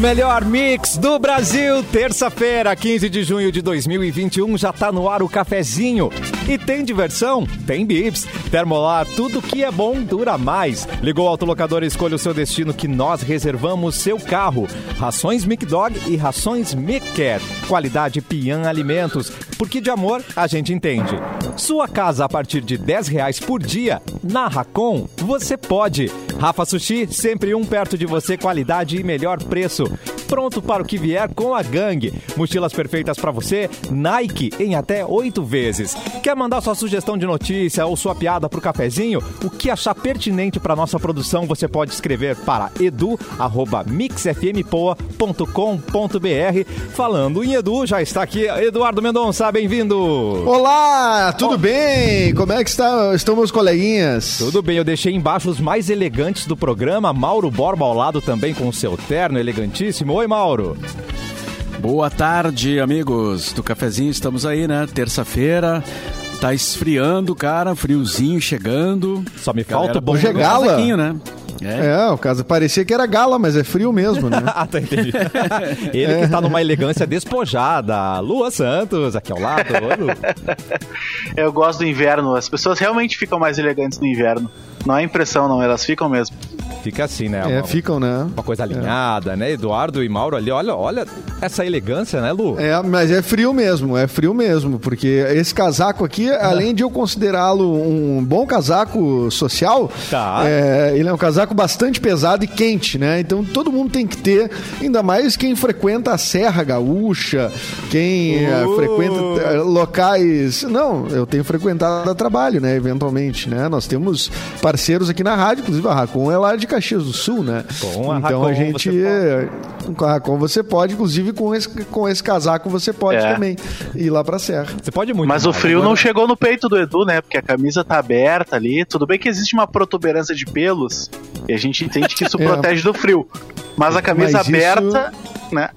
melhor mix do Brasil, terça-feira, 15 de junho de 2021, já tá no ar o cafezinho. E tem diversão? Tem bips. Termolar, tudo que é bom dura mais. Ligou o autolocador e escolha o seu destino que nós reservamos seu carro. Rações Mic Dog e rações Mic Care. Qualidade Pian Alimentos, porque de amor a gente entende. Sua casa a partir de 10 reais por dia. Na Racon, você pode. Rafa Sushi, sempre um perto de você, qualidade e melhor preço. Pronto para o que vier com a gangue. Mochilas perfeitas para você, Nike em até oito vezes. Quer mandar sua sugestão de notícia ou sua piada pro cafezinho? O que achar pertinente para nossa produção, você pode escrever para edu@mixfmpoa.com.br. Falando em Edu, já está aqui Eduardo Mendonça, bem-vindo. Olá, tudo bem? Como é que está, estão meus coleguinhas? Tudo bem, eu deixei embaixo os mais elegantes do programa, Mauro Borba ao lado também com o seu terno elegantíssimo. Oi, Mauro. Boa tarde, amigos do cafezinho. Estamos aí, né? Terça-feira. Tá esfriando, cara, friozinho chegando. Só me falta o bom Hoje é gala. né? É. é, o caso parecia que era gala, mas é frio mesmo, né? ah, tá entendi. Ele que tá numa elegância despojada. Lua Santos, aqui ao lado. Eu gosto do inverno. As pessoas realmente ficam mais elegantes no inverno. Não é impressão, não. Elas ficam mesmo. Fica assim, né? É, ficam, né? Uma coisa alinhada, né? Eduardo e Mauro ali, olha, olha essa elegância, né, Lu? É, mas é frio mesmo, é frio mesmo, porque esse casaco aqui, além de eu considerá-lo um bom casaco social, Tá. é, ele é um casaco bastante pesado e quente, né? Então todo mundo tem que ter, ainda mais quem frequenta a Serra Gaúcha, quem é, Uh. frequenta é, locais. Não, eu tenho frequentado a trabalho, né? Eventualmente, né? Nós temos parceiros aqui na rádio, inclusive a Racon é lá de Caxias do Sul, né? Com a então a gente. Com a Racon você pode, inclusive com esse, com esse casaco você pode É. também ir lá pra Serra. Você pode muito. Mas o frio Agora- não chegou no peito do Edu, né? Porque a camisa tá aberta ali. Tudo bem que existe uma protuberância de pelos. E a gente entende que isso É. protege do frio. Mas a camisa Mas isso- aberta, né?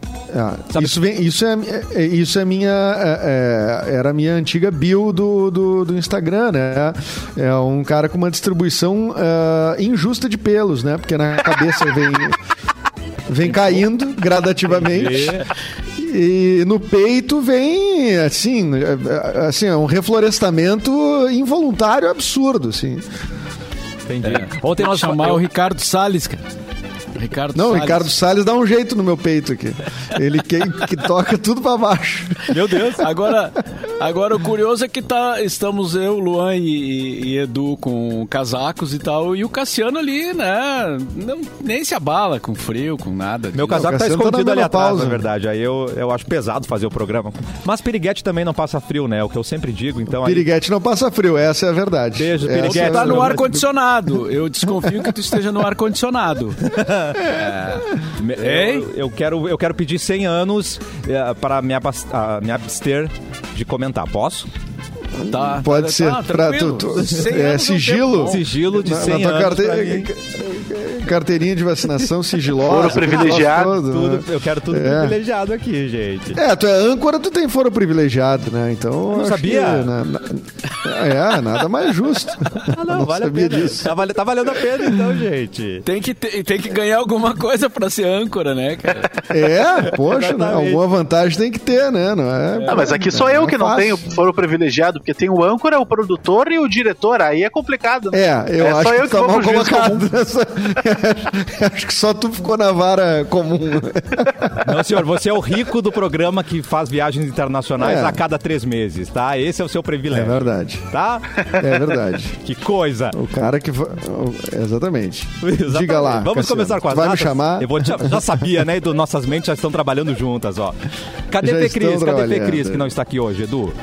É, isso, vem, isso, é, é- isso é minha. é- é- era a minha antiga bio do, do, do Instagram, né? É um cara com uma distribuição é, injusta de pelos, né? Porque na cabeça vem. Vem caindo gradativamente. E no peito vem, assim, é, assim, é um reflorestamento involuntário absurdo, assim. Entendi. Ontem nós chamar eu- o Ricardo Salles, cara. Ricardo Não, Salles. Ricardo Salles dá um jeito no meu peito aqui. Ele que, que toca tudo pra baixo. Meu Deus. Agora, agora o curioso é que tá, estamos eu, Luan e, e Edu com casacos e tal, e o Cassiano ali, né? Não, nem se abala com frio, com nada. Meu casaco o tá Cassiano tá na escondido ali atrás, na verdade. Aí eu, eu acho pesado fazer o programa. Mas Piriguete também não passa frio, né? É o que eu sempre digo. Então aí, Piriguete não passa frio, essa é a verdade. Beijo, Essa Piriguete. é a Tá no ar-condicionado. Eu desconfio que tu esteja no ar-condicionado. Ei? eu, eu quero, eu quero pedir 100 anos eh, para me, abas- ah, me abster de comentar. Posso? Tá, Pode ser. tá, pra, tu, tu- é, é sigilo? Sigilo de Na- 100 na tua anos. carte-. Carteirinha de vacinação sigilosa. Foro privilegiado, todo, né? Tudo- eu quero tudo É. privilegiado aqui, gente. É, tu é âncora, tu tem foro privilegiado, né? Então. não sabia. que na- na- é, nada mais justo. Ah, não, vale a sabia pena. disso. Tá, vale- tá valendo a pena então, gente. Tem que, ter- tem que ganhar alguma coisa pra ser âncora, né, cara? É, poxa, né? Alguma vantagem tem que ter, né? Não é, Ah, mas aqui sou é eu que não fácil. tenho foro privilegiado, porque tem o âncora, o produtor e o diretor. Aí é complicado. né? É, eu É acho só que eu que tá vou mal colocado nessa. acho que só tu ficou na vara comum. Não, senhor, você é o rico do programa que faz viagens internacionais É. a cada três meses, tá? Esse é o seu É privilégio. verdade. Tá? É verdade. Que coisa. O cara que. Exatamente. Exatamente. Diga lá. Vamos Cassiano, começar com as Vai datas? me chamar. Eu vou te... Já sabia, né? Do nossas mentes já estão trabalhando juntas, ó. Cadê Já Fê estão Cris? Cadê Fê trabalhando. Cris que não está aqui hoje, Edu?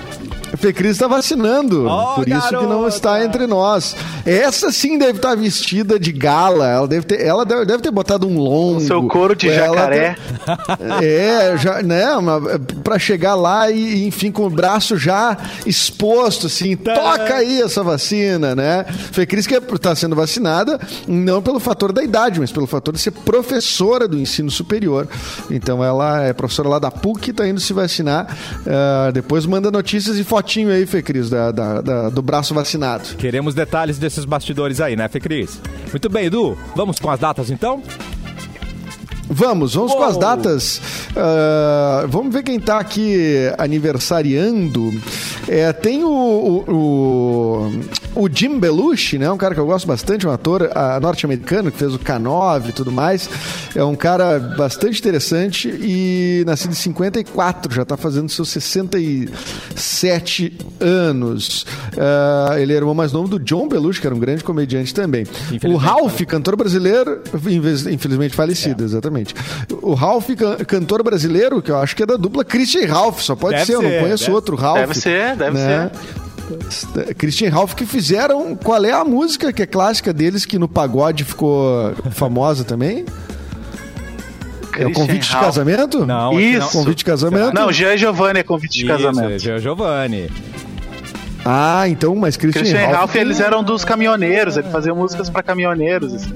A Fê Cris está vacinando. Oh, por isso que não garota! está entre nós. Essa sim deve estar vestida de gala. Ela deve ter, ela deve, deve ter botado um longo. seu couro de Ela jacaré. tem- É, já, né? Uma, pra chegar lá e, enfim, com o braço já exposto, assim. Toca aí essa vacina, né? Fê Cris que está sendo vacinada, não pelo fator da idade, mas pelo fator de ser professora do ensino superior. Então ela é professora lá da PUC, está indo se vacinar. Ah, depois manda notícias e fotinho aí, Fê Cris, da, da- da- do braço vacinado. Queremos detalhes desses bastidores aí, né, Fê Cris? Muito bem, Edu. Vamos com as datas então? Vamos, vamos com as datas. Uh, vamos ver quem está aqui aniversariando. É, tem o, o, o, o, Jim Belushi, né? Um cara que eu gosto bastante, um ator uh, norte-americano que fez o K9 e tudo mais. É um cara bastante interessante e nascido em 54, já está fazendo seus 67 anos. Uh, ele era o irmão mais novo do John Belushi, que era um grande comediante também. O Ralph, cantor brasileiro, infelizmente falecido, é. exatamente. O Ralph, cantor brasileiro, que eu acho que é da dupla Christian Ralph, só pode deve ser, eu não conheço deve, outro Ralph. Deve ser, deve né? ser. Christian Ralph que fizeram. Qual é a música que é clássica deles que no pagode ficou famosa também? é o convite de casamento? Não, isso. Não. Convite de casamento? Não, Jean Giovanni é convite de isso, casamento. Jean Giovanni. Ah, então, mas Christian, Christian Ralph, Ralph eles eram dos caminhoneiros, ele fazia músicas para caminhoneiros. Assim.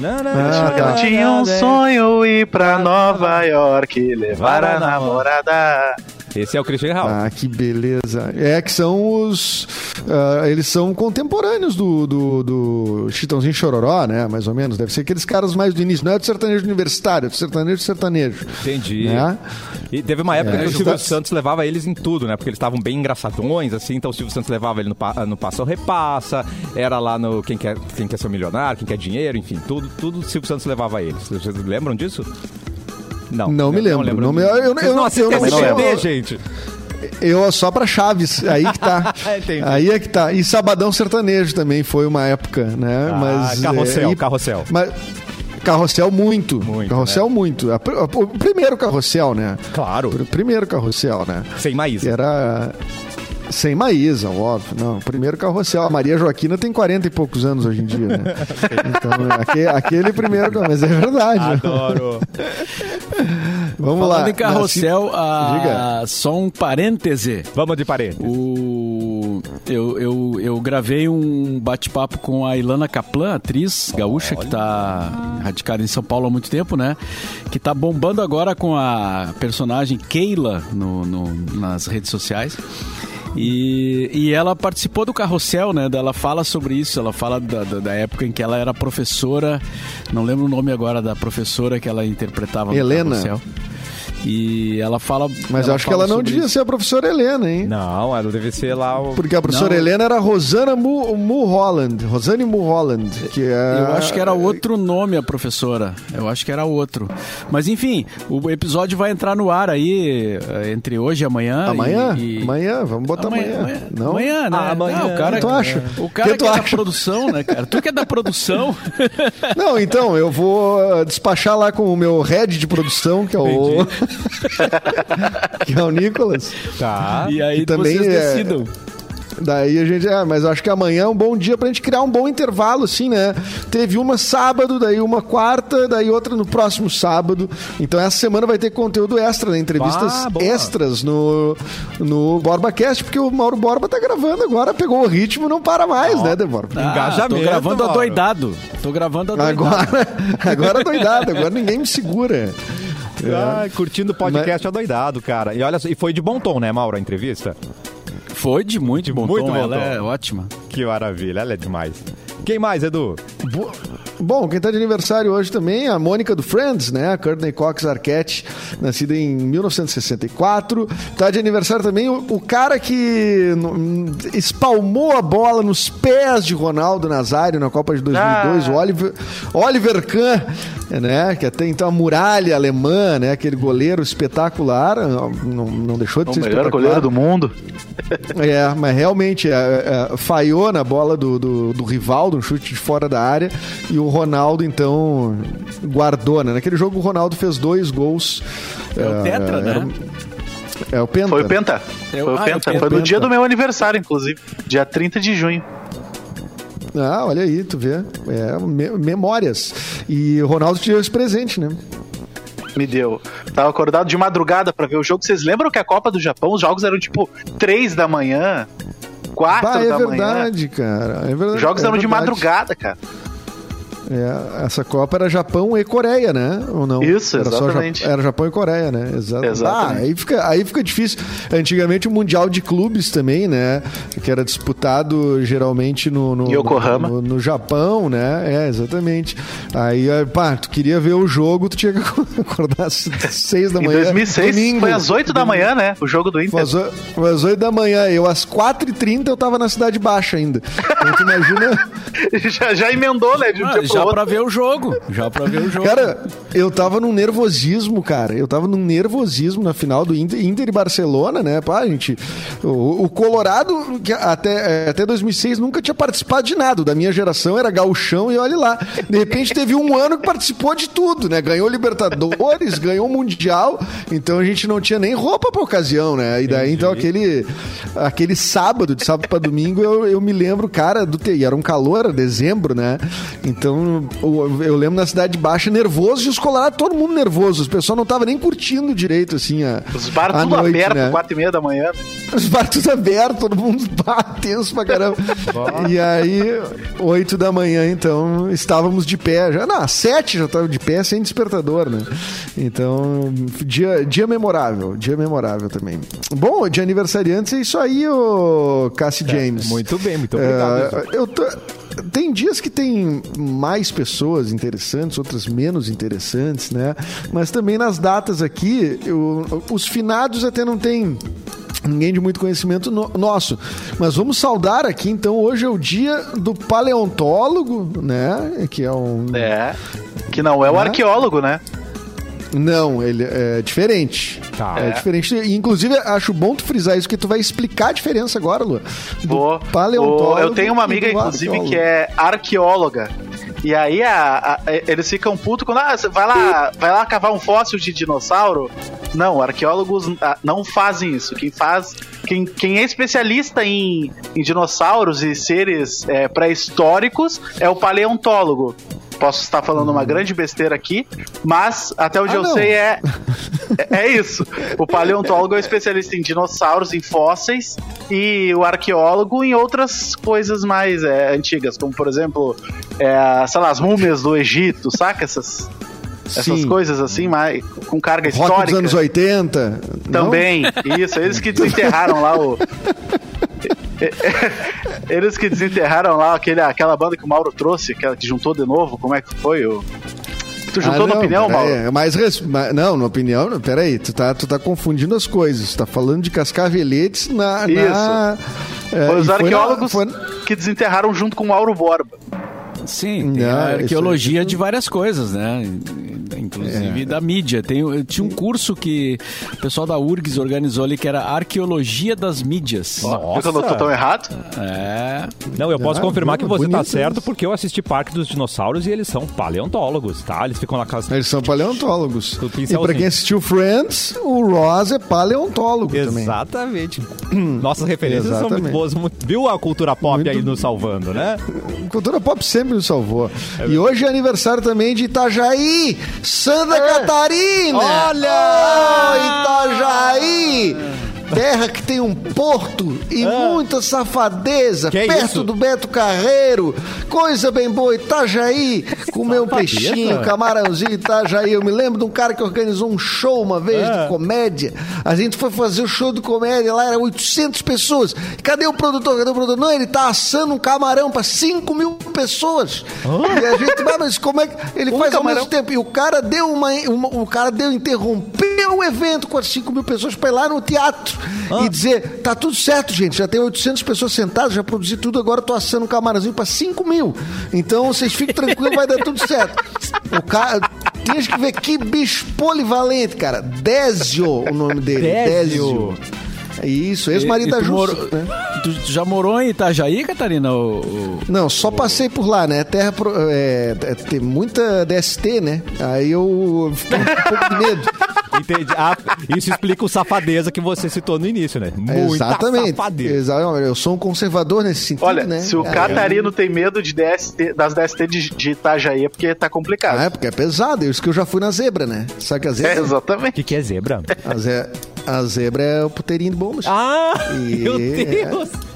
Não, não, ah, tá. tinha um sonho ir pra Nova York, levar a namorada. Esse é o Christian Ralph. Ah, que beleza. É que são os. Uh, eles são contemporâneos do, do, do Chitãozinho Chororó, né? Mais ou menos. Deve ser aqueles caras mais do início. Não é do sertanejo universitário, é do sertanejo sertanejo. Entendi. Né? E teve uma época é, que o Silvio tá... Santos levava eles em tudo, né? Porque eles estavam bem engraçadões, assim. Então o Silvio Santos levava ele no, no Passa ou Repassa. Era lá no Quem Quer, quem quer Ser Milionário, Quem Quer Dinheiro, enfim. Tudo, tudo o Silvio Santos levava eles. Vocês lembram disso? Não. Não me lembro. Não, lembro não me, eu, eu, eu, não, eu, não, eu não gente. Eu só pra Chaves, aí que tá. aí é que tá. E Sabadão Sertanejo também foi uma época, né? Ah, mas, carrossel, é, e, carrossel. Mas, Carrossel muito. muito carrossel né? muito. O primeiro carrossel, né? Claro. O primeiro carrossel, né? Sem Maísa. Era sem Maísa, óbvio. Não, primeiro carrossel. A Maria Joaquina tem 40 e poucos anos hoje em dia, né? Então, aquele, aquele primeiro, mas é verdade. Adoro. Vamos Falando lá. em carrossel, a... só um parêntese. Vamos de parêntese. O... Eu, eu, eu gravei um bate-papo com a Ilana Kaplan, atriz gaúcha, Olha. que está radicada em São Paulo há muito tempo, né? Que está bombando agora com a personagem Keila no, no nas redes sociais. E, e ela participou do carrossel, né? Ela fala sobre isso, ela fala da, da, da, época em que ela era professora, não lembro o nome agora da professora que ela interpretava Helena. no carrossel. E ela fala. Mas ela eu acho que ela não devia isso. ser a professora Helena, hein? Não, ela deve ser lá o. Porque a professora não. Helena era Rosana Mulholland. Rosane Mulholland. Que é... Eu acho que era outro nome a professora. Eu acho que era outro. Mas enfim, o episódio vai entrar no ar aí eh, entre hoje e amanhã. Amanhã? E, e... Amanhã, vamos botar amanhã. Amanhã, não? amanhã né? Ah, amanhã. Não, o cara, tu acha? O cara que, que é acha? da produção, né, cara? Tu que é da produção. Não, então, eu vou despachar lá com o meu head de produção, que é o. que é o Nicolas. Tá. E aí também vocês é... decidam. Daí a gente, é, mas eu acho que amanhã é um bom dia pra gente criar um bom intervalo, assim, né? Teve uma sábado, daí uma quarta, daí outra no próximo sábado. Então essa semana vai ter conteúdo extra, né? Entrevistas ah, extras no, no BorbaCast, porque o Mauro Borba tá gravando agora, pegou o ritmo, não para mais, oh. né, Deborba? Ah, Engajamento. Tô gravando Mauro. adoidado. Tô gravando adoidado. Agora, agora doidado, agora ninguém me segura. É. Ah, curtindo o podcast Mas... adoidado, cara. E olha, e foi de bom tom, né, Mauro, a entrevista? Foi de muito, de bom muito tom. Bom ela tom. é ótima. Que maravilha, ela é demais. Quem mais, Edu? Bo Bom, quem está de aniversário hoje também é a Mônica do Friends, né? A Courtney Cox Arquette, nascida em 1964. Está de aniversário também o, o cara que espalmou a bola nos pés de Ronaldo Nazário na Copa de 2002, ah. o Oliver, Oliver Kahn, né? Que até então a muralha alemã, né? Aquele goleiro espetacular, não, não deixou de o ser melhor goleiro do mundo. É, mas realmente é, é, falhou na bola do, do, do rival, um chute de fora da área, e o Ronaldo, então, guardou, né? Naquele jogo o Ronaldo fez dois gols. É o Tetra, é, né? É o Penta. Foi o Penta. Foi o ah, Penta. Foi no dia do meu aniversário, inclusive. Dia 30 de junho. Ah, olha aí, tu vê. É, me memórias. E o Ronaldo te deu esse presente, né? Me deu. Tava acordado de madrugada para ver o jogo. Vocês lembram que a Copa do Japão, os jogos eram tipo 3 da manhã, 4 bah, é da verdade, manhã? Cara, é verdade, Os jogos é eram verdade. de madrugada, cara. É, essa Copa era Japão e Coreia, né? Ou não? Isso, era exatamente. Só, era Japão e Coreia, né? Exato. Exatamente. Ah, aí fica, aí fica difícil. Antigamente o Mundial de Clubes também, né? Que era disputado geralmente no, no, Yokohama. no, no Japão, né? É, exatamente. Aí, pá, tu queria ver o jogo, tu tinha que acordar às seis da Em manhã. 2006 domingo. foi às 8 da manhã, né? O jogo do Inter. foi às 8 da manhã. Eu, às 4h30, eu tava na Cidade Baixa ainda. Então, tu imagina... já, já emendou, né? De um Ah, dia pro já outro. pra ver o jogo. Já pra ver o jogo. Cara, eu tava num nervosismo, cara. Eu tava num nervosismo na final do Inter, Inter e Barcelona, né? Pá, gente. O, o Colorado, que até, é, até 2006, nunca tinha participado de nada. Da minha geração era gauchão e olha lá. De repente teve um ano que participou de tudo, né? Ganhou Libertadores, ganhou Mundial. Então a gente não tinha nem roupa pra ocasião, né? E daí, então, aquele, aquele sábado, de sábado pra domingo, eu, eu me lembro, cara, do TI. Era um calor, era dezembro, né? Então, eu, eu lembro na Cidade Baixa, nervoso, e os colorados, todo mundo nervoso. O pessoal não tava nem curtindo direito, assim, a, Os bar a tudo noite, aberto, né? 4 e meia da manhã. Os bar tudo aberto, todo mundo tenso pra caramba. e aí, 8 da manhã, então, estávamos de pé. Já, não, 7 já estava de pé, sem despertador, né? Então, dia, dia memorável, dia memorável também. Bom, de aniversariantes é isso aí, ô Cassie James. Muito bem, muito obrigado. É, eu tô- tem dias que tem mais pessoas interessantes, outras menos interessantes, né? Mas também nas datas aqui, eu- os finados até não tem ninguém de muito conhecimento no- nosso. Mas vamos saudar aqui, então, hoje é o dia do paleontólogo, né? Que é um... É. Que não é o Né? arqueólogo, né? Não, ele é diferente. Tá. É, É. diferente. E, Inclusive, acho bom tu frisar isso, que tu vai explicar a diferença agora, Lu. Vou. paleontólogo eu tenho uma amiga, inclusive, arqueólogo. que é arqueóloga. E aí a- a- eles ficam putos quando ah, você vai lá, vai lá cavar um fóssil de dinossauro. Não, arqueólogos ah, não fazem isso. Quem faz, quem, quem é especialista em, em dinossauros e seres é, pré-históricos é o paleontólogo. Posso estar falando uma grande besteira aqui, mas até onde Ah, eu não. sei é, é é isso. O paleontólogo é especialista em dinossauros, em fósseis, e o arqueólogo em outras coisas mais é, antigas, como por exemplo, é, sei lá, as múmias do Egito, saca? Essas, essas Sim. coisas assim, mais, com carga Rock dos histórica. anos 80. não? Também, isso, eles que desenterraram lá o. Eles que desenterraram lá aquele, aquela banda que o Mauro trouxe, aquela que juntou de novo, como é que foi? O... Tu juntou Ah, na não, opinião, peraí, Mauro? É mais res... ma- Não, na opinião, não, peraí, tu tá, tu tá confundindo as coisas. Tu tá falando de cascaveletes na. na é, Foi os foi na- arqueólogos foi- que desenterraram junto com o Mauro Borba. Sim, tem Não, a isso arqueologia aí- de várias coisas, né? Inclusive da mídia. Tem, eu tinha um curso que o pessoal da URGS organizou ali que era Arqueologia das Mídias. Que eu não tô tão errado? É. Não, eu posso Ah, confirmar que boa, você tá certo isso. porque eu assisti Parque dos Dinossauros e eles são paleontólogos, tá? Eles ficam com as... Eles são paleontólogos. Do E pra quem assistiu Friends, o Ross é paleontólogo também. Exatamente. Nossas referências são Exatamente. muito boas. muito- Viu a cultura pop Muito- aí nos salvando, né? Cultura pop sempre nos salvou. e hoje é aniversário também de Itajaí, Santa Catarina. Olha! Oh, Itajaí! Terra que tem um porto e muita safadeza, Que é perto isso? do Beto Carreiro. Coisa bem boa, Itajaí. Comer um peixinho, camarãozinho, Itajaí. Eu me lembro de um cara que organizou um show uma vez Ah. de comédia. A gente foi fazer o show de comédia lá, era 800 pessoas. Cadê o produtor? Cadê o produtor? Não, ele tá assando um camarão para 5 mil pessoas. E a gente, "Mas, como é que ele Um faz ao camarão? mesmo tempo? E o cara deu uma, uma- o cara deu interrompeu o evento com as 5 mil pessoas para ir lá no teatro e dizer, tá tudo certo, gente, já tem 800 pessoas sentadas, já produzi tudo, agora tô assando um camarãozinho para 5 mil. Então vocês fiquem tranquilos, vai dar tudo certo. O cara... Tem que ver que bicho polivalente, cara. Désio, o nome dele. Désio. É Isso, ex-marido da morou- né? Tu já morou em Itajaí, Catarina? Não, só passei por lá, né? Terra pro- é, é, tem muita DST, né? Aí eu fiquei um pouco de medo. Entendi. Ah, isso explica o safadeza que você citou no início, né? Muita Exatamente. safadeza. Exatamente. Eu sou um conservador nesse sentido, Olha, né? se o É, Catarino tem medo de DST, das DST de, de Itajaí é porque tá complicado. É porque é pesado. Isso que eu já fui na zebra, né? Sabe que a É, zebra? O exatamente. que, que é zebra? a, ze- a zebra é o puteirinho de bombas. Ah, E- meu Deus! É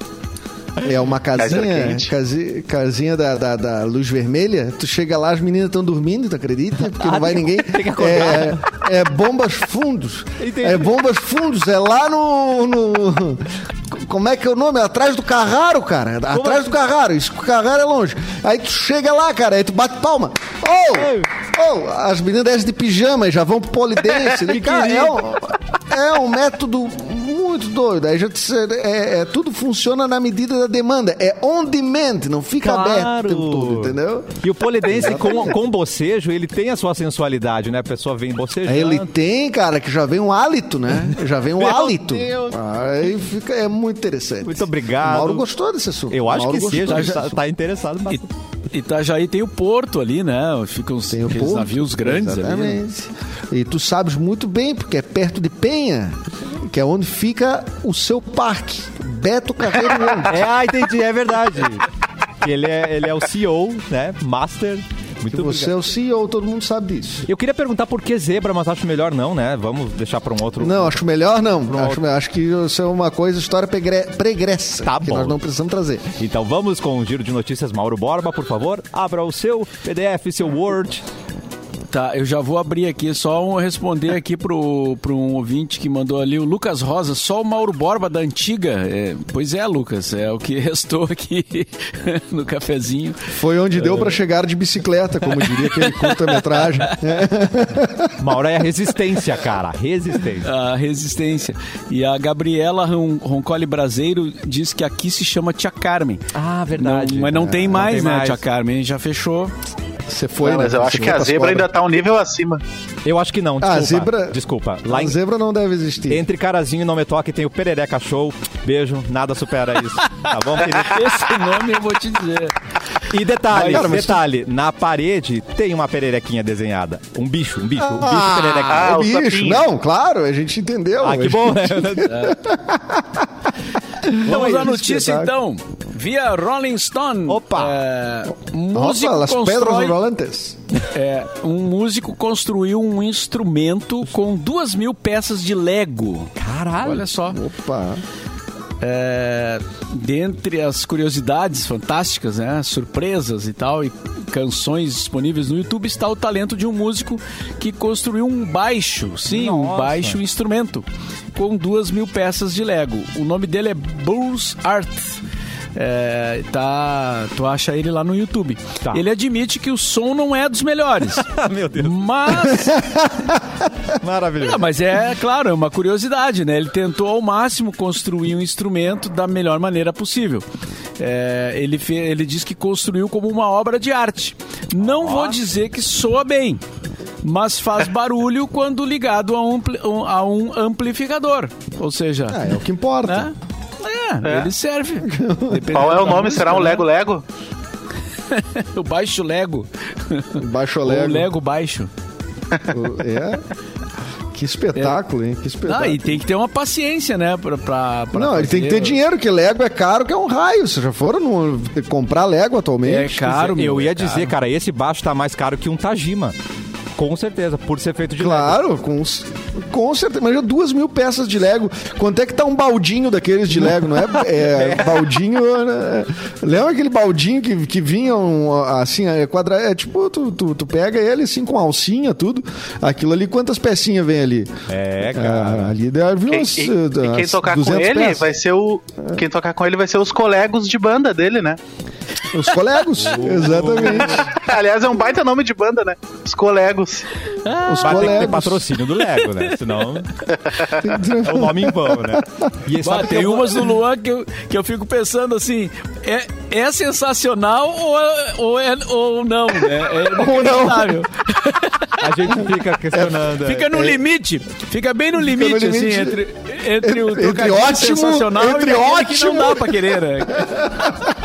uma casinha, Kaiser quente. casi- casinha da, da, da luz vermelha. Tu chega lá, as meninas estão dormindo, tu acredita? Porque não vai ninguém. tem que acordar. É, é bombas fundos. Entendi. É bombas fundos. É lá no, no- Como é que é o nome? É atrás do Carraro, cara. Atrás do Carraro. Isso que o Carraro é longe. Aí tu chega lá, cara, aí tu bate palma. Oh! Oh! As meninas descem de pijama e já vão pro polidense. cara, é um, é um método muito doido. Aí já te- é, é- tudo funciona na medida da demanda. É on demand, não fica aberto o tempo todo, entendeu? E o polidense com, com bocejo, ele tem a sua sensualidade, né? A pessoa vem bocejando. Ele tem, cara, que já vem um hálito, né? Já vem um Meu hálito. Deus. Aí fica, é muito interessante. Muito obrigado. O Mauro gostou desse assunto. Eu acho Mauro que sim, desse tá, interessado E, bastante. Itajaí tem o porto ali, né? Ficam os navios grandes ali. né? Exatamente. E tu sabes muito bem, porque é perto de Penha, que é onde fica o seu parque. Beto Carreiro World. É, ah, entendi, é verdade. ele, é, ele é o CEO, né? Master. Muito Que você é o CEO, todo mundo sabe disso. Eu queria perguntar por que zebra, mas acho melhor não, né? Vamos deixar para um outro. Não, acho melhor não. Pronto. Acho, acho que isso é uma coisa, história pregre- pregressa. Tá que bom. nós não precisamos trazer. Então vamos com o giro de notícias Mauro Borba, por favor. Abra o seu PDF, seu Word. Tá, eu já vou abrir aqui, só um, responder aqui pro, pro um ouvinte que mandou ali, o Lucas Rosa, só o Mauro Borba da antiga. É, pois é, Lucas, é o que restou aqui no cafezinho. Foi onde deu pra chegar de bicicleta, como diria aquele curta-metragem. Mauro é a resistência, cara. Resistência. A resistência. E a Gabriela Ron- Roncoli Braseiro diz que aqui se chama Tia Carmen. Ah, Não, mas não tem mais, tem né? mais. Tia Carmen já fechou. Você foi, Não, mas né? eu Você acho que a zebra ainda tá um nível acima. Eu acho que não, desculpa. Ah, zebra- Desculpa. Lá A em, zebra não deve existir. entre Carazinho e Não Me Toque tem o Perereca Show. Beijo, nada supera isso. Tá bom, querido? Esse nome eu vou te dizer. E detalhe, Cara, mas tu- detalhe, na parede tem uma pererequinha desenhada. Um bicho, um bicho, um bicho. Ah, o o bicho. sapinho. Não, claro, a gente entendeu. Ah, A que gente- bom, né? Vamos à notícia então. Via Rolling Stone. Opa. É, músico Opa, as pedras rolantes. é, um músico construiu um instrumento com duas mil peças de Lego. Caralho. Olha só. Opa. É, dentre as curiosidades fantásticas, né, surpresas e tal, e canções disponíveis no YouTube, está o talento de um músico que construiu um baixo, sim, um Nossa. baixo instrumento, com duas mil peças de Lego. O nome dele é Bruce Art. É, tá, tu acha ele lá no YouTube. Tá. Ele admite que o som não é dos melhores, Meu Deus. mas Maravilhoso. não, mas é, claro, é uma curiosidade, né? Ele tentou ao máximo construir um instrumento da melhor maneira possível. É, ele, fe- ele diz que construiu como uma obra de arte. Não vou dizer que soa bem, mas faz barulho quando ligado a um, a um amplificador. Ou seja, Ah, é o que importa. né? É, ele serve. Qual é o nome? música, Será um? Lego Lego? O baixo Lego. Baixo Ou Lego. Lego baixo. O- É. Que espetáculo, hein? Que espetáculo. Ah, e tem que ter uma paciência, né? Pra, pra, pra Não, ele tem que ter dinheiro, que Lego é caro, que é um raio. Vocês já foram no- comprar Lego atualmente? É caro, meu, Eu ia é dizer, caro. cara, esse baixo tá mais caro que um Tajima. Com certeza, por ser feito de Lego. Claro, com, com certeza. Imagina duas mil peças de Lego. Quanto é que tá um baldinho daqueles de Lego? Não é, é baldinho. né? Lembra aquele baldinho que, que vinha um, assim, é, quadra, é tipo, tu, tu, tu pega ele assim com alcinha, tudo. Aquilo ali, quantas pecinhas vem ali? É, Ah, cara. ali deve Quem, umas. e, uh, e quem tocar com 200 ele peças. vai ser o. Quem tocar com ele vai ser os colegas de banda dele, né? Os colegos, exatamente. Aliás, é um baita nome de banda, né? Os colegos. Os Mas tem que ter colegos. patrocínio do Lego, né? Senão é o nome em vão, né? E Bah, tem eu- umas do Luan que eu, que eu fico pensando assim, é, é sensacional ou, é- ou, é, ou não, né? É Ou não. a gente fica questionando. Fica no limite, fica bem no limite, no limite. assim, entre, entre o Entre ótimo, sensacional entre e aquele que não dá pra querer, né?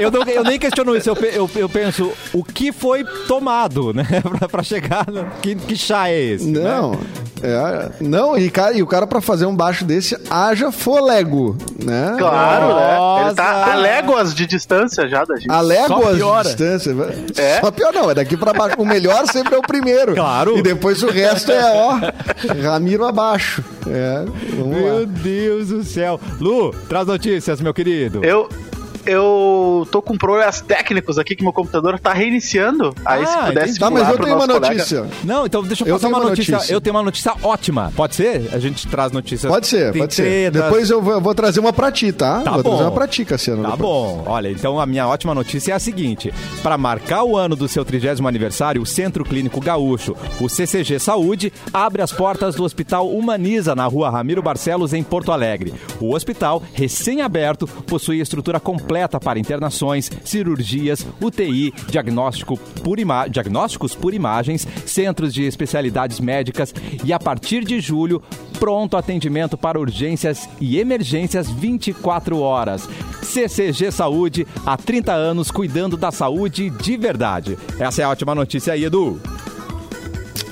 Eu, não- eu nem questiono isso, eu, eu- eu penso o que foi tomado, né? Pra, pra chegar. No, que, que chá é esse? Não. né? É, não, e, cara, e o cara pra fazer um baixo desse haja folego, né? Claro, né? Ele tá Nossa. a léguas de distância já da gente. A léguas de distância. É? Só pior não, é daqui pra baixo. O melhor sempre é o primeiro. Claro. E depois o resto é, ó, Ramiro abaixo. É, vamos Meu lá. Deus do céu. Lu, traz notícias, meu querido. Eu, eu tô com problemas técnicos aqui que meu computador tá reiniciando. Aí se Ah, pudesse entendi. Tá, mas eu tenho uma colega. notícia. Não, então deixa eu, Eu passar uma notícia. notícia. Eu tenho uma notícia ótima. Pode ser? A gente traz notícias. Pode ser, pode ser. Depois eu vou, eu vou trazer uma pra ti, tá? Tá vou bom. trazer uma pra ti, Cassiano. Tá depois. bom. Olha, então a minha ótima notícia é a seguinte: para marcar o ano do seu 30 aniversário, o Centro Clínico Gaúcho, o CCG Saúde, abre as portas do Hospital Humaniza na Rua Ramiro Barcelos em Porto Alegre. O hospital, recém-aberto, possui estrutura completa para internações, cirurgias, UTI, diagnóstico por ima- diagnósticos por imagens, centros de especialidades médicas e a partir de julho, pronto atendimento para urgências e emergências 24 horas. CCG Saúde, há 30 anos cuidando da saúde de verdade. Essa é a ótima notícia aí, Edu.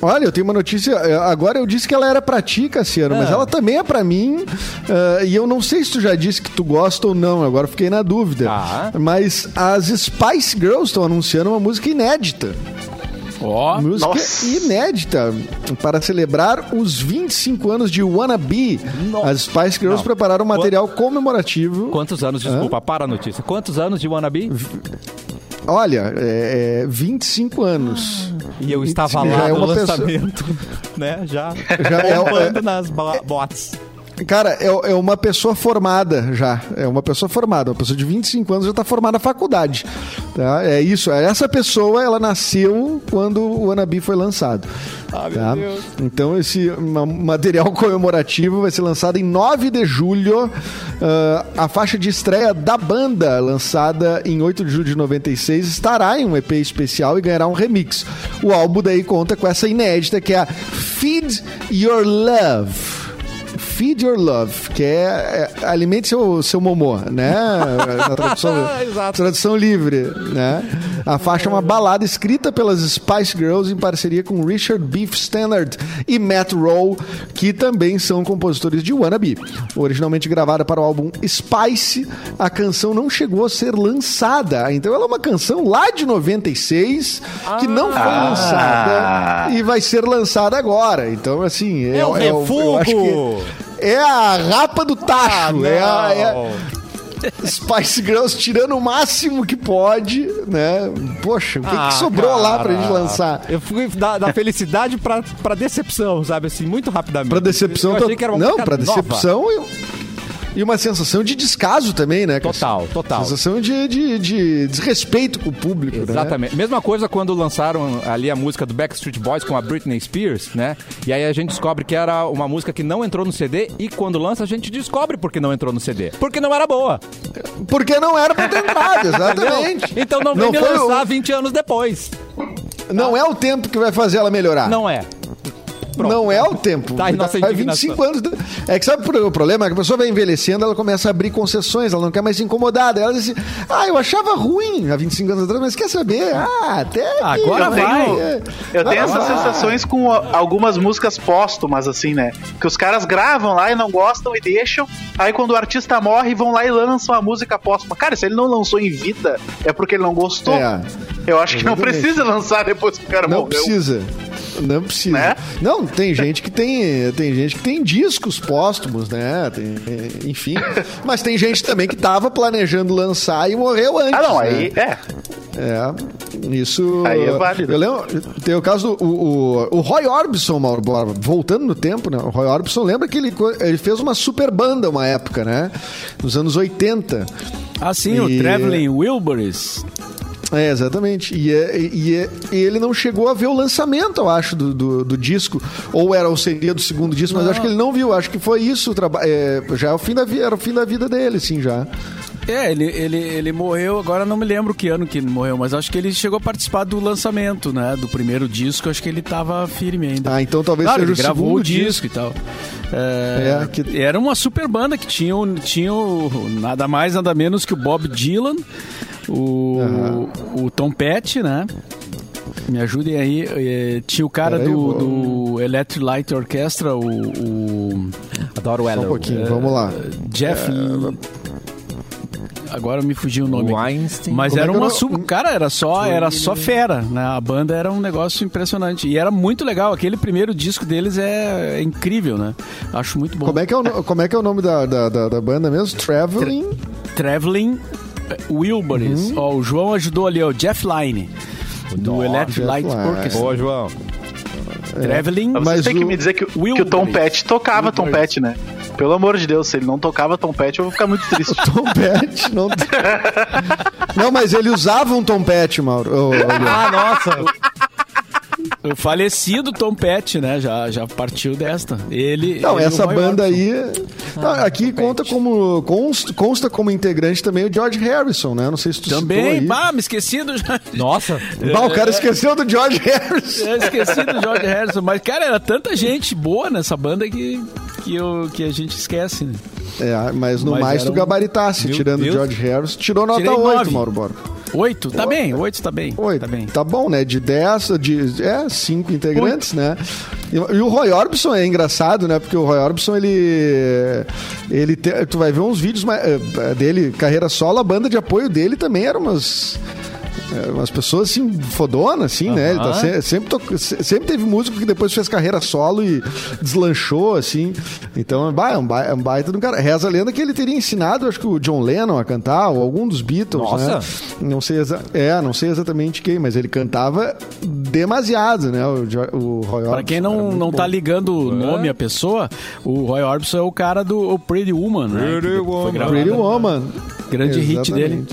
Olha, eu tenho uma notícia. é, Agora eu disse que ela era pra ti, Cassiano, mas Ah. ela também é pra mim. é, e eu não sei se tu já disse que tu gosta ou não, agora fiquei na dúvida. Tá. Mas as Spice Girls estão anunciando uma música inédita. Ó, Música Nossa. inédita para celebrar os 25 anos de Wanna Be. Nossa. As Spice Girls Não. prepararam um material comemorativo. Quantos anos, desculpa, para a notícia. Quantos anos de Wannabe? Olha, é, é 25 anos. E eu estava lá é no uma pessoa- lançamento, né? Já, Já é- bombando nas bo- bots. Cara, é, é uma pessoa formada já. É uma pessoa formada. Uma pessoa de 25 anos já está formada na faculdade. Tá? É isso. Essa pessoa, ela nasceu quando o Wannabe foi lançado. Ah, meu tá? Deus. Então, esse ma- material comemorativo vai ser lançado em 9 de julho. Ah, a faixa de estreia da banda, lançada em 8 de julho de 96, estará em um EP especial e ganhará um remix. O álbum daí conta com essa inédita que é a Feed Your Love. Feed Your Love, que é, é alimente seu, seu momô, né? Na tradução, tradução livre, né? A faixa é uma balada escrita pelas Spice Girls em parceria com Richard Beef Standard e Matt Rowe, que também são compositores de Wannabe. Originalmente gravada para o álbum Spice, a canção não chegou a ser lançada. Então ela é uma canção lá de 96 que não foi Ah. lançada e vai ser lançada agora. Então, assim, É acho refugo! que é a rapa do tacho. Ah, é, a, é. Spice Girls tirando o máximo que pode, né? Poxa, o que, que Ah, sobrou lá pra cara. gente lançar? Eu fui da, da felicidade pra, pra decepção, sabe? Assim, muito rapidamente. Pra decepção, Eu achei que era uma não, pra decepção e, e uma sensação de descaso também, né? Total, total. Sensação de, de, de desrespeito com o público, né? Exatamente. Mesma coisa quando lançaram ali a música do Backstreet Boys com a Britney Spears, né? E aí a gente descobre que era uma música que não entrou no CD e quando lança a gente descobre porque não entrou no CD. Porque não era boa. Porque não era pra ter entrado, exatamente. Então não vem Não me foi o- lançar 20 anos depois. Não é o tempo que vai fazer ela melhorar. Não é. Pronto. Não é o tempo. Tá aí nossa Vai indignação. 25 anos. de- É que sabe o problema? É que a pessoa vai envelhecendo, ela começa a abrir concessões, ela não quer mais se incomodar. Daí Ela diz assim: Ah, eu achava ruim há 25 anos atrás, mas quer saber? Ah, até. que Agora Eu tenho, vai. eu tenho Ah, essas vai. sensações com algumas músicas póstumas, assim, né? Que os caras gravam lá e não gostam e deixam. Aí quando o artista morre, vão lá e lançam a música póstuma. Cara, se ele não lançou em vida, é porque ele não gostou. É. Eu acho que não Exatamente. precisa lançar depois que o cara Não morreu. precisa. Não precisa. Né? Não, tem gente que tem, tem gente que tem discos póstumos, né? Tem, enfim. Mas tem gente também que tava planejando lançar e morreu antes. Ah, não, né? aí é. É, isso. Aí é válido. Eu lembro, tem o caso do o, o, o Roy Orbison, Mauro Borba, voltando no tempo, né? O Roy Orbison lembra que ele, ele fez uma super banda uma época, né? Nos anos 80. assim, o E- Traveling Wilburys. É, exatamente. E, é- e, é- e ele não chegou a ver o lançamento, eu acho, do, do, do disco. Ou era o seria do segundo disco, mas eu acho que ele não viu. Acho que foi isso. é, já é o fim da vida, era o fim da vida dele, sim, já. É, ele, ele, ele morreu, agora não me lembro que ano que ele morreu, mas acho que ele chegou a participar do lançamento, né? Do primeiro disco, acho que ele tava firme ainda. Ah, então talvez Claro, seja ele o gravou o disco, e tal. É, É, que- Era uma super banda que tinha, tinha nada mais, nada menos que o Bob Dylan, o, o Tom Petty, né? Me ajudem aí. eh, Tinha o cara Peraí, do, vou- do Electric Light Orchestra, o, o Adoro Só ela. um pouquinho, vamos lá. Jeff. Agora me fugiu o nome. O Einstein. Mas Como é era eu uma super. Cara, era só, era só fera, né? A banda era um negócio impressionante. E era muito legal. Aquele primeiro disco deles é, é incrível, né? Acho muito bom. Como é que é o, no- como é, que é o nome da, da, da, da banda mesmo? Traveling. Traveling Wilburys. Ó, o João ajudou ali, ó, o Jeff Line. Do Nossa, Electric Jeff Light. Orchestra. Boa, João. Traveling. Mas Mas você tem que o- me dizer que, que o Tom. Petty tocava Tom Petty, né? Pelo amor de Deus, se ele não tocava Tom Petty, eu vou ficar muito triste. Tom Petty. Não... não, mas ele usava um Tom Petty, Mauro. Leandro. Ah, nossa. O falecido Tom Petty, né? Já, já partiu desta. Ele. Não, ele essa banda aí. Não, aqui conta como. Consta, consta como integrante também o George Harrison, né? Não sei se tu Também, citou aí. ah, me esqueci do. Nossa. Bah, o cara esqueceu do George Harrison. Eu esqueci do George Harrison, mas, cara, era tanta gente boa nessa banda que, que, eu, que a gente esquece, né? É, mas no Mas mais tu um- gabaritasse, Meu tirando o. George Harrison. Tirou nota Tirei 8, nove. Mauro Bora. Oito? Tá bem, oito tá bem. Oito. Tá bem. Tá bom, né? De 10, de é, cinco integrantes, né? E, e o Roy Orbison é engraçado, né? Porque o Roy Orbison, ele. ele te- tu vai ver uns vídeos mais- eh, dele, carreira solo, a banda de apoio dele também era umas. Eh, Umas pessoas assim, fodona, assim, né? Ele tá se- sempre, to- se- sempre teve músico que depois fez carreira solo e deslanchou, assim. Então, bah, é um ba- é um baita do cara. Reza a lenda que ele teria ensinado, acho que o John Lennon a cantar, ou algum dos Beatles, Nossa. né? Não sei, é, não sei exatamente quem, mas ele cantava demasiado, né? O, o Roy Orbison. Pra quem não, não bom. tá ligando o nome à pessoa, o Roy Orbison é o cara do o Pretty Woman, né? Pretty Woman. Pretty né? Woman. Grande hit Exatamente. dele.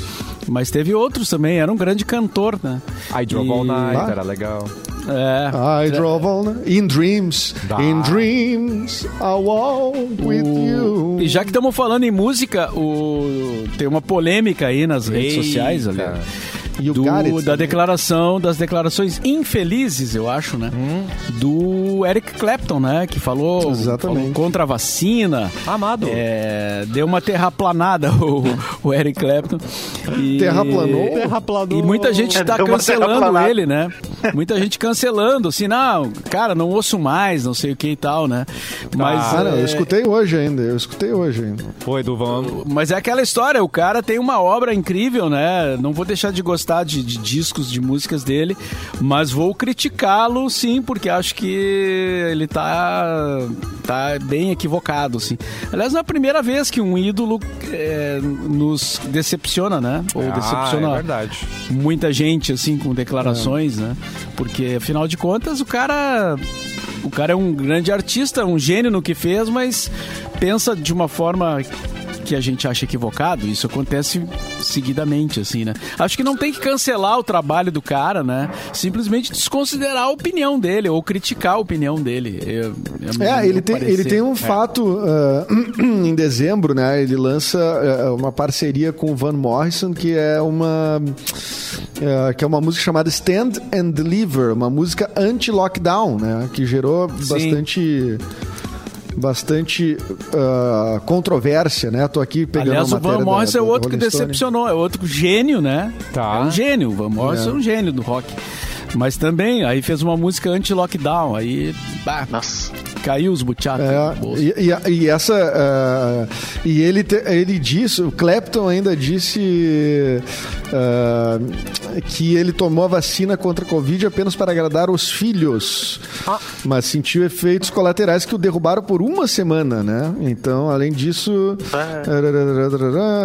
Mas teve outros também, era um grande cantor, né? I Drove All E- Night, Ah. era legal. É. I drove all night. In dreams, Bah. in dreams, I walk with you. E já que estamos falando em música, o... tem uma polêmica aí nas redes Eita. sociais ali. You do- got it, da declaração, das declarações infelizes, eu acho, né? Do Eric Clapton, né? Que falou, falou contra a vacina. Amado. É, deu uma terraplanada o, o Eric Clapton. E, Terraplanou? Terraplanou. E muita gente tá uma cancelando ele, né? Muita gente cancelando, assim, não, cara, não ouço mais, não sei o que e tal, né? Mas, Ah, não, eu é, escutei hoje ainda, eu escutei hoje ainda. Foi, Edu, vamos. mas é aquela história, o cara tem uma obra incrível, né? Não vou deixar de gostar de, de discos, de músicas dele, mas vou criticá-lo, sim, porque acho que ele tá, tá bem equivocado, assim. Aliás, não é a primeira vez que um ídolo é, nos decepciona, né? Ou Ah, decepciona é verdade. muita gente, assim, com declarações, né? Porque, afinal de contas, o cara... O cara é um grande artista, um gênio no que fez, mas pensa de uma forma que a gente acha equivocado. Isso acontece seguidamente, assim, né? Acho que não tem que cancelar o trabalho do cara, né? Simplesmente desconsiderar a opinião dele ou criticar a opinião dele. Eu- eu- É, ele tem, parecer. ele tem um É. fato ah, em dezembro, né? Ele lança ah, uma parceria com o Van Morrison, que é uma ah, que é uma música chamada Stand and Deliver, uma música anti-lockdown, né? Que gerou bastante bastante ah, controvérsia, né? Tô aqui pegando Aliás, a o matéria Van da- Morrison é outro que Stone. decepcionou, é outro gênio, né? Tá. É um gênio, o Van Morrison é. um gênio do rock. Mas também, aí fez uma música anti-lockdown, aí bah, Nossa. Caiu os buchatos É, no bolso. e, e- e essa ah, e ele te- ele disse o Clapton ainda disse ah, que ele tomou a vacina contra a Covid apenas para agradar os filhos mas sentiu efeitos colaterais que o derrubaram por uma semana né? Então além disso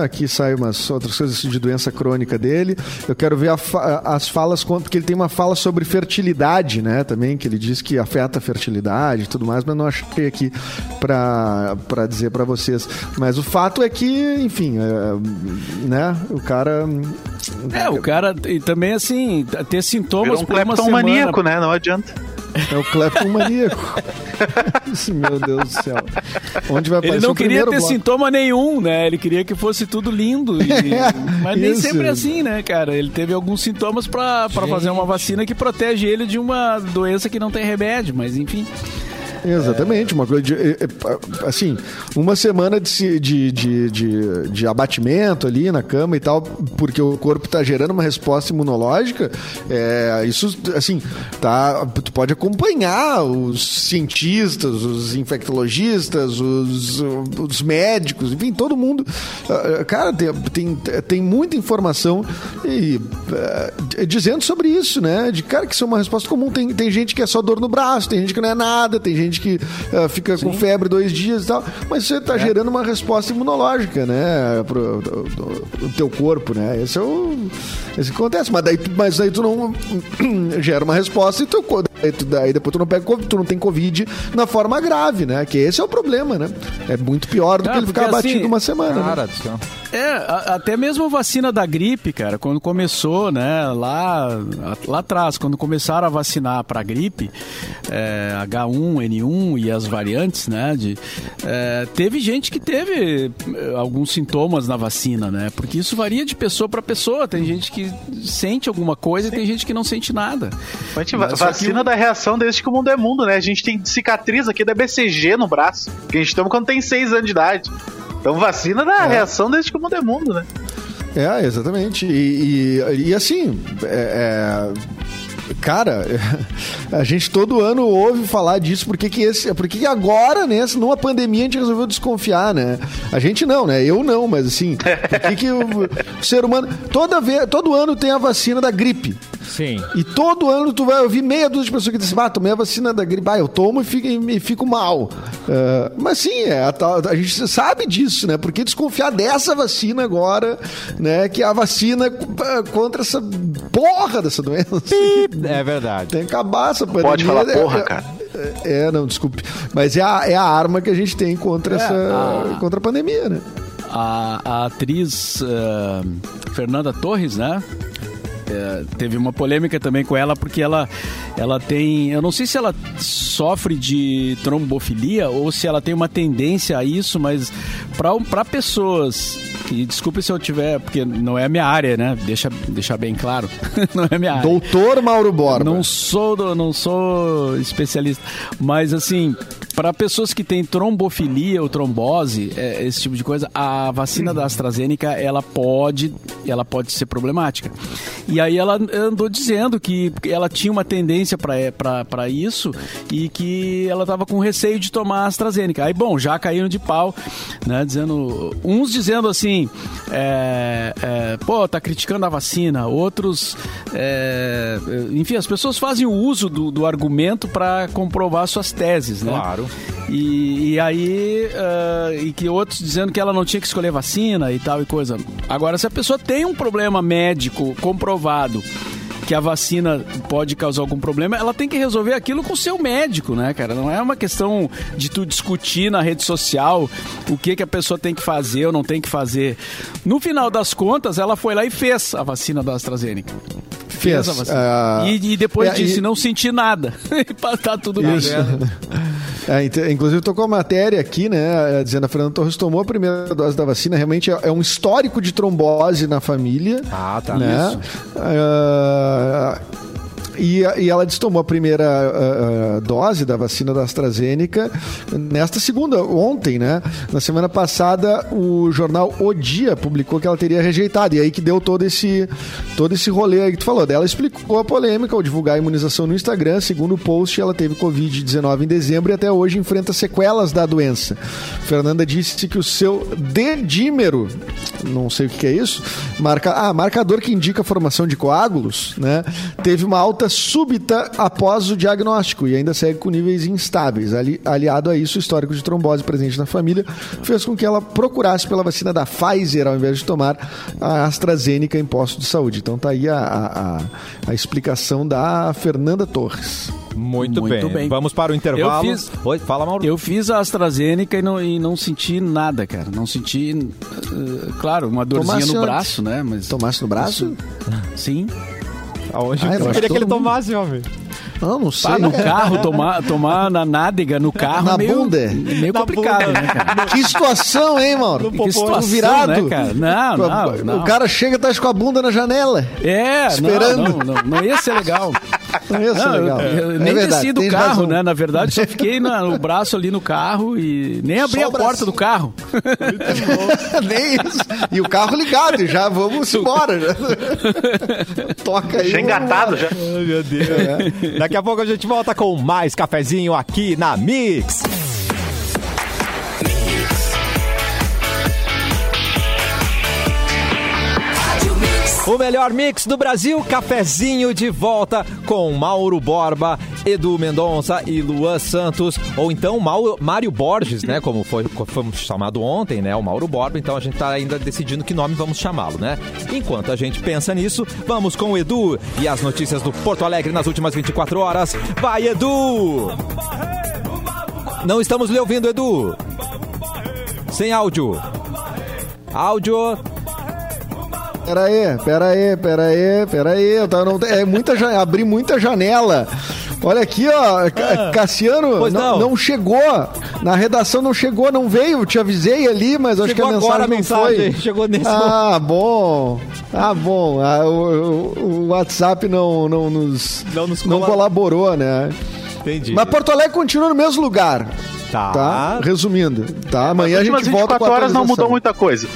aqui sai umas outras coisas de doença crônica dele. Eu quero ver fa- as falas porque ele tem uma fala sobre fertilidade né também que ele diz que afeta a fertilidade e tudo mais mas não achei aqui pra pra dizer pra vocês mas o fato é que enfim é, né o cara É, o cara, e também assim, ter sintomas Virou um por uma semana. maníaco, né? Não adianta. é o Clapton maníaco Isso, meu Deus do céu onde vai Ele não queria ter bloco? sintoma nenhum, né? Ele queria que fosse tudo lindo. e- mas nem Isso. sempre é assim, né, cara? Ele teve alguns sintomas pra pra fazer uma vacina que protege ele de uma doença que não tem remédio, mas enfim. Exatamente, uma coisa de. é, é, Assim, uma semana de, de, de, de, de abatimento ali na cama e tal, porque o corpo tá gerando uma resposta imunológica. É, isso, assim, tá. Tu pode acompanhar os cientistas, os infectologistas, os, os médicos, enfim, todo mundo. Ah, Cara, tem, tem, tem muita informação e, eh, dizendo sobre isso, né? De cara que isso é uma resposta comum. Tem, tem gente que é só dor no braço, tem gente que não é nada, tem gente que ah, fica com febre dois dias e tal. Mas você tá gerando uma resposta imunológica, né? Pro, do, do- do teu corpo, né? Esse é o. Esse que acontece. Mas daí, tu- mas daí tu não gera uma resposta e tu, daí, daí depois tu não pega tu não tem Covid na forma grave, né? Que esse é o problema, né? É muito pior do Cara, que ele ficar assim, uma semana. né? Cara céu. É, a- até mesmo a vacina da gripe, cara, quando começou, né, lá, lá atrás, quando começaram a vacinar para gripe, é, H1, N1 e as variantes, né, de, é, teve gente que teve é, alguns sintomas na vacina, né, porque isso varia de pessoa para pessoa, tem gente que sente alguma coisa e tem gente que não sente nada. A gente Mas que vacina o- da reação desde que o mundo é mundo, né? A gente tem cicatriz aqui da BCG no braço, que a gente toma quando tem 6 anos de idade. Então vacina da reação desde que o mundo é mundo, né? É, exatamente. E, e, e assim, é, é, cara, a gente todo ano ouve falar disso, por que que esse, por que que agora, né, numa pandemia a gente resolveu desconfiar, né? A gente não, né? Eu não, mas assim, por que que o, o ser humano, toda vez, todo ano tem a vacina da gripe. Sim. E todo ano tu vai ouvir meia dúzia de pessoas que dizem, ah, tomei a vacina da gripe, ah, eu tomo e fico, e fico mal. Ah, mas sim, é, a, a gente sabe disso, né? Por que desconfiar dessa vacina agora, né? Que é a vacina ah, contra essa porra dessa doença. É verdade. Tem que acabar essa pandemia. Pode falar É- porra, é- cara. É, não, desculpe. Mas é a, é a arma que a gente tem contra, essa, a- contra a pandemia, né? a, a atriz eh, Fernanda Torres, né? Eh, teve uma polêmica também com ela porque ela ela tem, eu não sei se ela sofre de trombofilia ou se ela tem uma tendência a isso, mas para pessoas e desculpe se eu tiver, porque não é a minha área, né? Deixa deixar bem claro, não é a minha área. Doutor Mauro Borba. Não sou, não sou especialista, mas assim, para pessoas que têm trombofilia ou trombose, é, esse tipo de coisa, a vacina da AstraZeneca ela pode, ela pode ser problemática. E aí ela andou dizendo que ela tinha uma tendência para isso e que ela estava com receio de tomar a AstraZeneca. Aí, bom, já caíram de pau, né? Dizendo, uns dizendo assim, é, é, pô, tá criticando a vacina, outros, é, enfim, as pessoas fazem o uso do, do argumento para comprovar suas teses, né? Claro. E, e aí, ah, e que outros dizendo que ela não tinha que escolher vacina e tal e coisa. Agora, se a pessoa tem um problema médico comprovado que a vacina pode causar algum problema, ela tem que resolver aquilo com o seu médico, né, cara? Não é uma questão de tu discutir na rede social o que, que a pessoa tem que fazer ou não tem que fazer. No final das contas, ela foi lá e fez a vacina da AstraZeneca. Fez. vacina. ah, e, e depois é, disse, e- não senti nada. tá tudo bem. Isso. É, inclusive, tô com a matéria aqui, né? é, Dizendo a Fernanda Torres tomou a primeira dose da vacina. Realmente é, é um histórico de trombose na família. Ah, tá. Né? Ah, e, e ela que tomou a primeira ah, ah, dose da vacina da AstraZeneca nesta segunda, ontem, né? Na semana passada, o jornal O Dia publicou que ela teria rejeitado. E aí que deu todo esse, todo esse rolê aí que tu falou. Ela explicou a polêmica ao divulgar a imunização no Instagram. Segundo o post, ela teve Covid-19 em dezembro e até hoje enfrenta sequelas da doença. Fernanda disse que o seu dedímero, não sei o que é isso, marca, ah, marcador que indica a formação de coágulos, né? Teve uma alta súbita após o diagnóstico e ainda segue com níveis instáveis. Ali- aliado a isso, o histórico de trombose presente na família fez com que ela procurasse pela vacina da Pfizer ao invés de tomar a AstraZeneca em posto de saúde. Então tá aí a, a, a- a explicação da Fernanda Torres. Muito, Muito bem. bem. Vamos para o intervalo. Eu fiz- Oi, fala, Mauro. Eu fiz a AstraZeneca e não, e não senti nada, cara. Não senti, eh, claro, uma dorzinha Tomasse no antes. braço, né? Mas Tomasse no braço? sim. Aonde Ah, eu queria que ele mundo- tomasse, homem? Não, não sei. Ah, no cara. carro, tomar, tomar na nádega, no carro, Na é meio, bunda? meio Na complicado, bunda. né, cara? Que situação, hein, Mauro? Que situação, virado. né, cara? Não, não, não. O cara chega e tá com a bunda na janela. É, Esperando. Não, não, não, não ia ser legal. Não Não, eu, legal. eu É nem verdade, desci do carro, razão. né? Na verdade, só fiquei na- no braço ali no carro e nem abri Só a porta bracinho. do carro. Nem isso. E o carro ligado, já vamos embora. Já. Toca aí. Já engatado já. Ai, meu Deus. Daqui a pouco a gente volta com mais cafezinho aqui na Mix. O melhor mix do Brasil, cafezinho de volta com Mauro Borba, Edu Mendonça e Luan Santos, ou então Mauro, Mário Borges, né, como foi, foi chamado ontem, né, o Mauro Borba, então a gente tá ainda decidindo que nome vamos chamá-lo, né? Enquanto a gente pensa nisso, vamos com o Edu e as notícias do Porto Alegre nas últimas 24 horas. Vai, Edu! Não estamos lhe ouvindo, Edu. Sem áudio. Áudio. Pera aí, pera aí, pera aí, pera aí. Eu tava, não, é muita, abri muita janela. Olha aqui, ó. Cassiano Ah. Pois não, não. não chegou. Na redação não chegou, não veio. Te avisei ali, mas acho que Chegou a mensagem agora a não mensagem, foi. chegou nesse Ah, bom. Ah, bom. Ah, o, o- WhatsApp não, não nos Não nos não cola- colaborou, né? Entendi. Mas Porto Alegre continua no mesmo lugar. Tá. Tá? Resumindo. Tá? Amanhã a gente volta com 24 a horas não mudou muita coisa.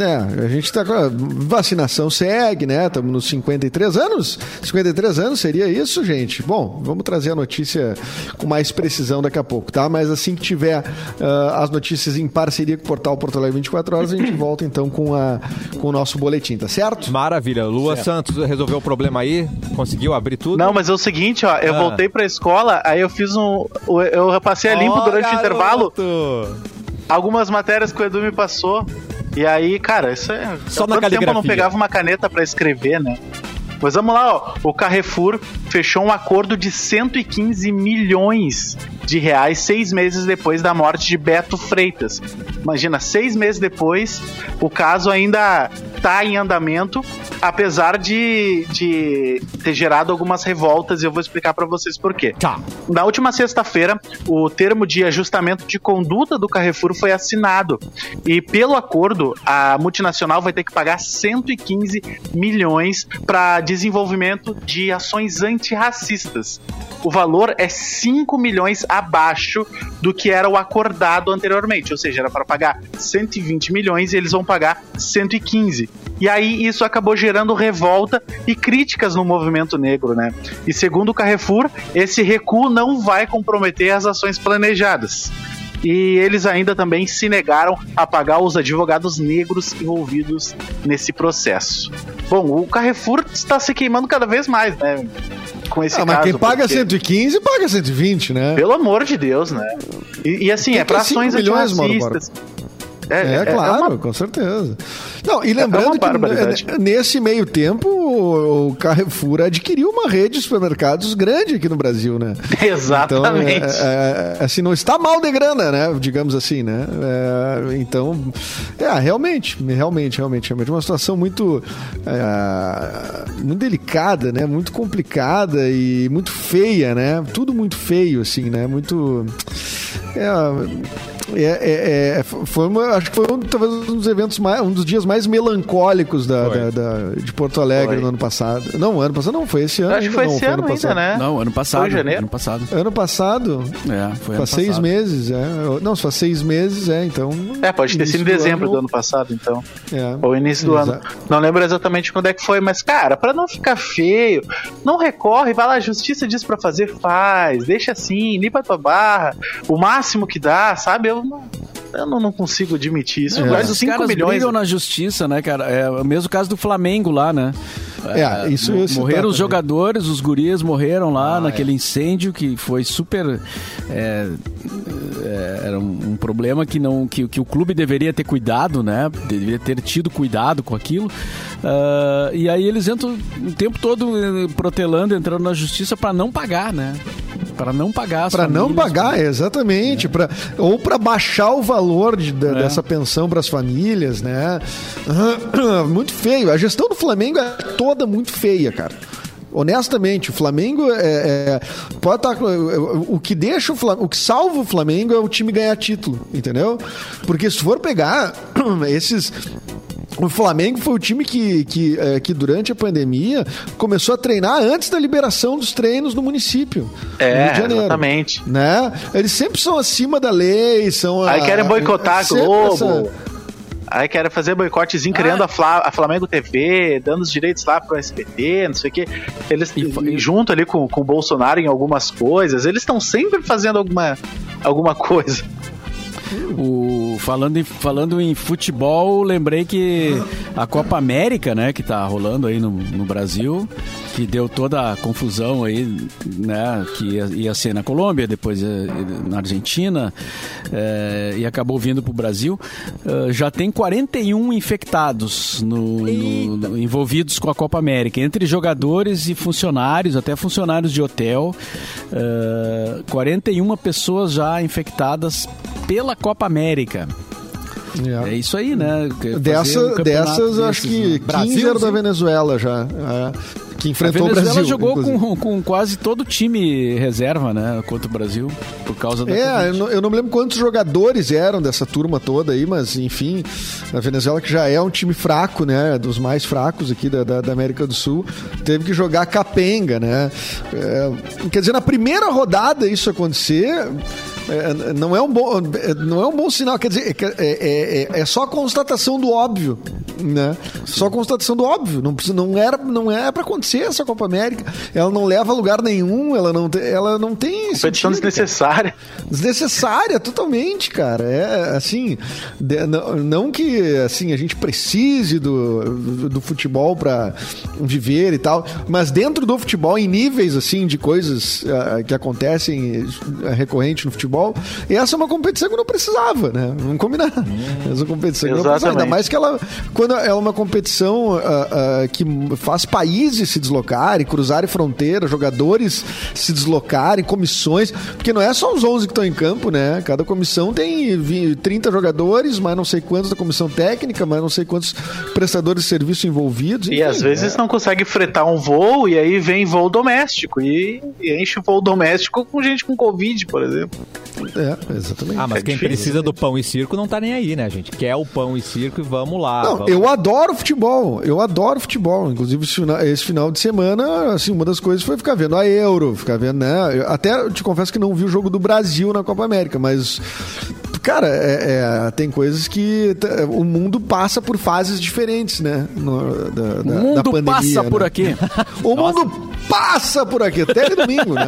É, a gente tá com a vacinação segue, né? Estamos nos 53 anos. 53 anos seria isso, gente? Bom, vamos trazer a notícia com mais precisão daqui a pouco, tá? Mas assim que tiver ah, as notícias em parceria com o portal Porto Alegre 24 horas, a gente volta então com, a, com o nosso boletim, tá certo? Maravilha. Lua Santos resolveu o problema aí? Conseguiu abrir tudo? Não, mas é o seguinte, ó, eu Ah. voltei pra escola, aí eu fiz um. Eu passei a limpo Ó, durante o garoto! intervalo algumas matérias que o Edu me passou. E aí, cara, isso é. Só na tempo eu não pegava uma caneta pra escrever, né? Mas vamos lá, ó. O Carrefour fechou um acordo de 115 milhões de reais seis meses depois da morte de Beto Freitas. Imagina, seis meses depois, o caso ainda tá em andamento, apesar de, de ter gerado algumas revoltas, e eu vou explicar pra vocês por quê. Tá. Na última sexta-feira, o termo de ajustamento de conduta do Carrefour foi assinado. E pelo acordo, a multinacional vai ter que pagar 115 milhões para desenvolvimento de ações antirracistas. O valor é 5 milhões abaixo do que era o acordado anteriormente, ou seja, era para pagar 120 milhões e eles vão pagar 115. E aí isso acabou gerando revolta e críticas no movimento negro, né? E segundo o Carrefour, esse recuo não vai comprometer as ações planejadas. E eles ainda também se negaram a pagar os advogados negros envolvidos nesse processo. Bom, o Carrefour está se queimando cada vez mais, né? Com esse Ah, mas caso. quem paga porque- 115, paga 120, né? Pelo amor de Deus, né? E, e assim, é para ações milhões, antirracistas. É, claro, uma- com certeza. Não, e lembrando uma que nesse meio tempo o Carrefour adquiriu uma rede de supermercados grande aqui no Brasil, né? Então, Exatamente. é, é, assim, não está mal de grana, né? Digamos assim, né? É, então, é, realmente, realmente, realmente, realmente, uma situação muito, é, muito delicada, né? Muito complicada e muito feia, né? Tudo muito feio, assim, né? Muito... É, é, é, é, foi uma, acho que foi um, talvez um dos eventos mais, um dos dias mais melancólicos da, Foi. da- da- de Porto Alegre Foi. no ano passado. Não, ano passado não, foi esse ano. Acho que foi não, esse ano ano ainda, passado. né? Não, ano passado. Foi janeiro? Ano passado. Ano passado, É, foi ano faz seis passado. meses, é. Não, faz seis meses, é, então. É, pode ter sido em dezembro do ano. ano passado, então. É. Ou início do ano. Exato. Não lembro exatamente quando é que foi, mas, cara, pra não ficar feio, não recorre, vai lá, a justiça diz pra fazer, faz, deixa assim, limpa tua barra, o máximo que dá, sabe? Eu não, eu não, não consigo admitir isso. É. Mas os 5 caras milhões. brigam na justiça, né, cara? É o mesmo caso do Flamengo lá, né? É, isso citar Morreram os jogadores, os gurias morreram lá naquele incêndio que foi super. é, é, era um, um problema que não que, que o clube deveria ter cuidado, né? Deveria ter tido cuidado com aquilo. Ah, e aí eles entram o tempo todo eh, protelando, entrando na justiça para não pagar, né? Para não pagar Para não pagar, exatamente. Pra, ou para baixar o valor de- da- É. dessa pensão para as famílias, né? Muito feio. A gestão do Flamengo é toda muito feia, cara. Honestamente, o Flamengo é, é- pode estar o que deixa o Flamengo, o que salva o Flamengo é o time ganhar título, entendeu? Porque se for pegar esses O Flamengo foi o time que, que, é, que durante a pandemia começou a treinar antes da liberação dos treinos no município. É, no Janeiro, exatamente. Né? Eles sempre são acima da lei, são... Aí a- querem boicotar a Globo. essa- Aí querem fazer boicotezinho, criando a, Fla- a Flamengo TV, dando os direitos lá pro SBT, não sei o quê. Eles, e- junto ali com, com o Bolsonaro em algumas coisas, eles estão sempre fazendo alguma, alguma coisa. O, falando, em, falando em futebol, lembrei que a Copa América, né, que tá rolando aí no, no Brasil, que deu toda a confusão aí, né, que ia, ia ser na Colômbia, depois eh, na Argentina, eh, e acabou vindo pro Brasil, eh, já tem 41 infectados no- no- no- envolvidos com a Copa América, entre jogadores e funcionários, até funcionários de hotel, eh, 41 pessoas já infectadas pela Copa América. É. É isso aí, né? Dessa, um dessas, acho que né? 15 Brasil, eram da. Venezuela já. é, que A enfrentou o Venezuela Brasil. jogou com, com quase todo o time reserva, né? Contra o Brasil, por causa da É, eu não, eu não me lembro quantos jogadores eram dessa turma toda aí, mas enfim, a Venezuela que já é um time fraco, né, dos mais fracos aqui da, da, da América do Sul, teve que jogar capenga, né. É, quer dizer, na primeira rodada isso acontecer é, não é um bom é, não é um bom sinal, quer dizer, é, é, é, é só constatação do óbvio, né? Só constatação do óbvio, não precisa, não era, não é para acontecer essa Copa América, ela não leva a lugar nenhum, ela não, tem- ela não tem Competição sentido, cara. desnecessária. Desnecessária, totalmente, cara. É assim, de- não, não que assim a gente precise do, do, do futebol para viver e tal, mas dentro do futebol, em níveis assim de coisas ah, que acontecem ah, recorrente no futebol, essa é uma competição que não precisava, né? Vamos combinar. Essa competição que não precisava. Ainda mais que ela, quando é uma competição ah, ah, que faz países se deslocarem, cruzarem fronteiras, jogadores se deslocarem, comissões, porque não é só os 11 que estão em campo, né? Cada comissão tem vi- 30 jogadores, mas não sei quantos da comissão técnica, mas não sei quantos prestadores de serviço envolvidos. E enfim, às vezes é. não consegue fretar um voo e aí vem voo doméstico. E, e enche o voo doméstico com gente com Covid, por exemplo. É, exatamente. Ah, mas É quem difícil. precisa do pão e circo não tá nem aí, né, gente? Quer o pão e circo e vamos lá. Não, vamos. eu adoro futebol, eu adoro futebol. Inclusive, esse final, de semana, assim, uma das coisas foi ficar vendo a Euro, ficar vendo, né? Eu até eu te confesso que não vi o jogo do Brasil na Copa América, mas. Cara, é- é, tem coisas que t- o mundo passa por fases diferentes, né? No- da, da- O da mundo pandemia, passa né? por aqui. O mundo passa por aqui. Teledomingo, né?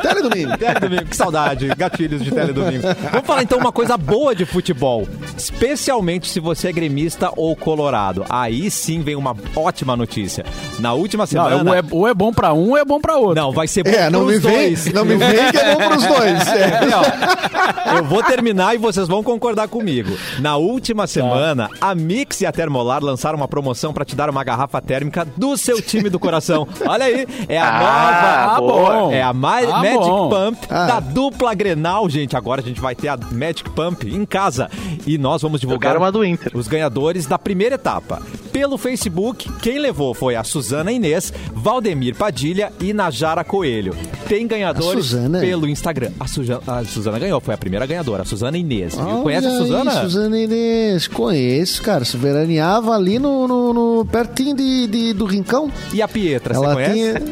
Teledomingo. Teledomingo, que saudade, gatilhos de teledomingo. Vamos falar então uma coisa boa de futebol, especialmente se você é gremista ou colorado. Aí sim vem uma ótima notícia. Na última Não, semana. ou, é, ou é bom pra um, ou é bom pra outro. Não, vai ser bom É, não me pros vem, dois. não me vem que é bom pros dois. É. Eu vou terminar e vocês vão concordar comigo. Na última semana, a Mix e a Termolar lançaram uma promoção para te dar uma garrafa térmica do seu time do coração. Olha aí, é a Ah, nova. Ah, boa. bom. É a Ma- Ah, Magic bom. Pump Ah. da dupla Grenal, gente. Agora a gente vai ter a Magic Pump em casa. E nós vamos divulgar uma do Inter. os ganhadores da primeira etapa. Pelo Facebook, quem levou foi a Suzana Inês, Valdemir Padilha e Najara Coelho. Tem ganhadores pelo Instagram. A, Suja- a Suzana ganhou, foi a primeira ganhadora, a Suzana Inês. Viu? Olha Conhece a aí, Suzana? Suzana Inês, conheço, cara. Se veraneava ali no, no- no- pertinho de, de- do Rincão. E a Pietra, Ela você conhece? tinha.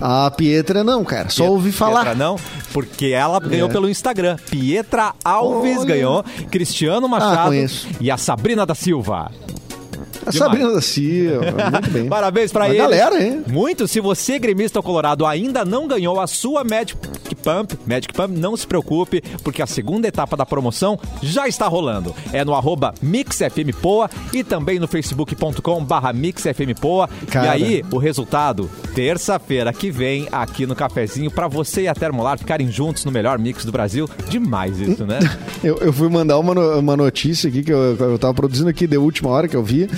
A Pietra não, cara. Só ouvi falar. Pietra não, porque ela ganhou É. pelo Instagram. Pietra Alves Olha. ganhou, Cristiano Machado conheço. e a Sabrina da Silva. A Demais. Sabrina da Silva, muito bem. Parabéns pra eles. galera, hein? Muito. Se você, gremista colorado, ainda não ganhou a sua Magic Pump, Magic Pump, não se preocupe, porque a segunda etapa da promoção já está rolando. É no arroba MixFMPoa e também no facebook.com barra MixFMPoa. E aí, o resultado, terça-feira que vem, aqui no Cafezinho, pra você e a Termolar ficarem juntos no melhor mix do Brasil. Demais isso, né? Eu, eu fui mandar uma, uma notícia aqui que eu, eu tava produzindo aqui de última hora que eu vi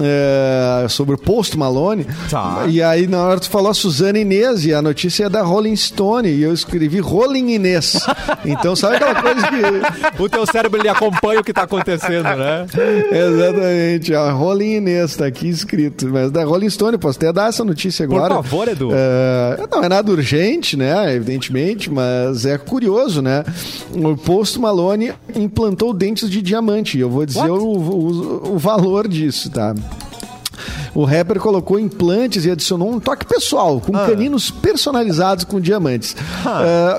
é, sobre o Post Malone. Tá. E aí, na hora tu falou a Suzana Inês e a notícia é da Rolling Stone. E eu escrevi Rolling Inês. Então, sabe aquela coisa que. o teu cérebro, ele acompanha o que tá acontecendo, né? Exatamente, a Rolling Inês tá aqui escrito. Mas da Rolling Stone, posso até dar essa notícia Por agora. favor, Edu. É, não é nada urgente, né? Evidentemente, mas é curioso, né? O Post Malone implantou dentes de diamante. Eu vou dizer o, o, o valor disso, tá? O rapper colocou implantes e adicionou um toque pessoal, com Ah. caninos personalizados com diamantes.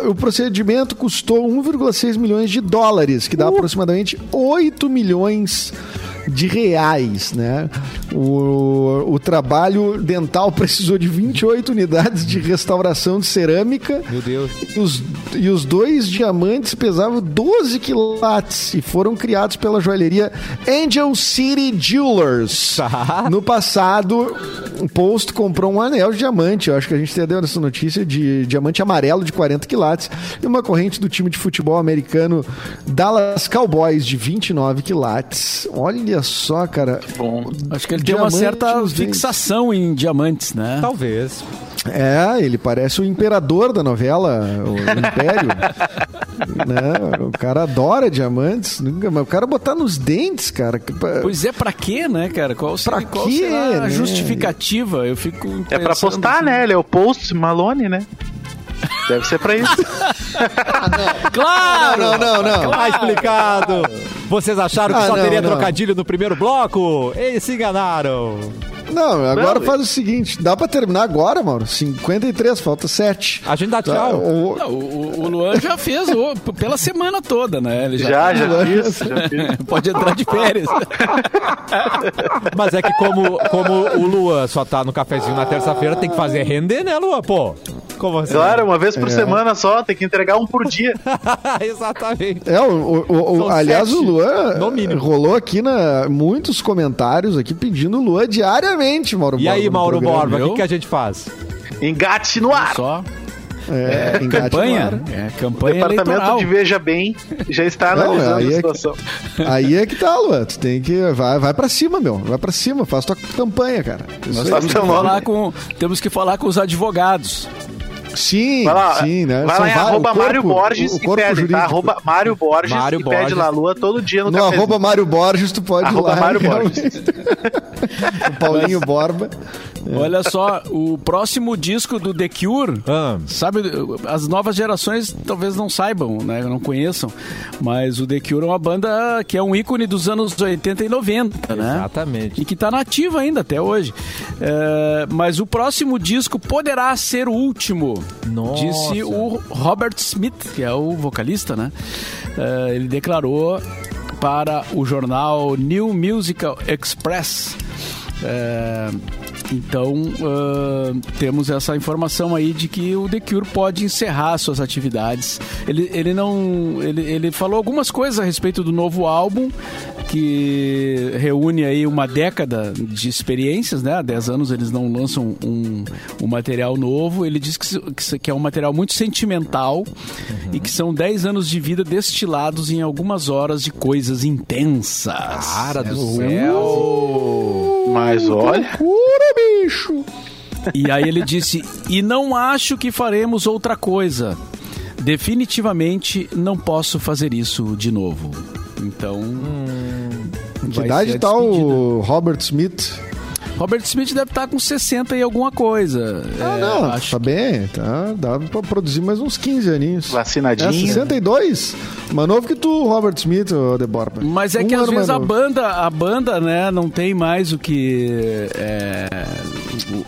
É, o procedimento custou 1,6 milhões de dólares, que dá aproximadamente 8 milhões de reais, né? O, o trabalho dental precisou de 28 unidades de restauração de cerâmica. Meu Deus. E os, e os dois diamantes pesavam 12 quilates e foram criados pela joalheria Angel City Jewelers. Tá. No passado, o Post comprou um anel de diamante. Eu acho que a gente entendeu nessa notícia de diamante amarelo de 40 quilates e uma corrente do time de futebol americano Dallas Cowboys de 29 quilates. Olha só, cara. Bom. Acho que ele tem uma certa fixação em diamantes, né? Talvez. É, ele parece o imperador da novela, o Império. né? O cara adora diamantes. Nunca- Mas o cara botar nos dentes, cara. que Pois é, pra quê, né, cara? Qual, Pra qual quê, será a né? justificativa? Eu fico É pra postar, assim. né? Ele é o Post Malone, né? Deve ser pra isso. Claro! Não, não, não. Tá explicado. Vocês acharam que Ah, só não, teria não. trocadilho no primeiro bloco? Eles se enganaram. Não, agora Não, faz o seguinte: dá pra terminar agora, Mauro? 53, falta 7. A gente dá tchau. Não, o, o Luan já fez o- pela semana toda, né? Ele Já, já fiz, já fiz. Pode entrar de férias. Mas é que como, como o Luan só tá no cafezinho na terça-feira, tem que fazer render, né, Luan? Pô, como assim? Claro, uma vez por É. semana só, tem que entregar um por dia. Exatamente. É, o, o- o- aliás, sete, o Luan rolou aqui na, muitos comentários aqui pedindo o Luan diariamente, Mauro E aí, no Mauro programa. Borba, o que, que a gente faz? Engate no ar. Só É, no campanha. É, O campanha departamento eleitoral. de Veja Bem já está analisando aí a é que- situação. Aí é que tá, Luan. Tu tem que. Vai, vai pra cima, meu. Vai pra cima, faz tua campanha, cara. Nós aí. temos que, falar com, temos que falar com os advogados. Sim, Vai lá, sim, né? vai São lá em vários- arroba o corpo- Mário Borges o e corpo pede, tá? jurídico. Arroba Mário Borges Mário e Borges. pede lá a lua todo dia no No cafezinho. arroba Mário Borges, tu pode Arroba ir lá. Mário. Borges. o Paulinho Borba. Olha só, o próximo disco do The Cure, Ah. sabe, as novas gerações talvez não saibam, né, não conheçam, mas o The Cure é uma banda que é um ícone dos anos 80 e 90, né? Exatamente. E que tá nativa ainda até hoje. É, mas o próximo disco poderá ser o último, Nossa. disse o Robert Smith, que é o vocalista, né? É, ele declarou para o jornal New Musical Express. É, então ah, temos essa informação aí de que o The Cure pode encerrar suas atividades. Ele, ele não, ele, ele falou algumas coisas a respeito do novo álbum que reúne aí uma década de experiências, né? Há 10 anos eles não lançam um, um material novo. Ele diz que, que é um material muito sentimental e que são 10 anos de vida destilados em algumas horas de coisas intensas. Cara do Uh! céu. Mas olha, Cura, bicho! E aí ele disse: E não acho que faremos outra coisa. Definitivamente não posso fazer isso de novo. Então. Que vai idade tá o Robert Smith? Robert Smith deve estar com 60 e alguma coisa. Ah, É, não, acho tá bem, tá, dá pra produzir mais uns 15 aninhos. É, vacinadinho. 62? Mais novo que tu, Robert Smith, ô De Borba. Mas é Um que às vezes a novo. banda, a banda, né, não tem mais o que. É,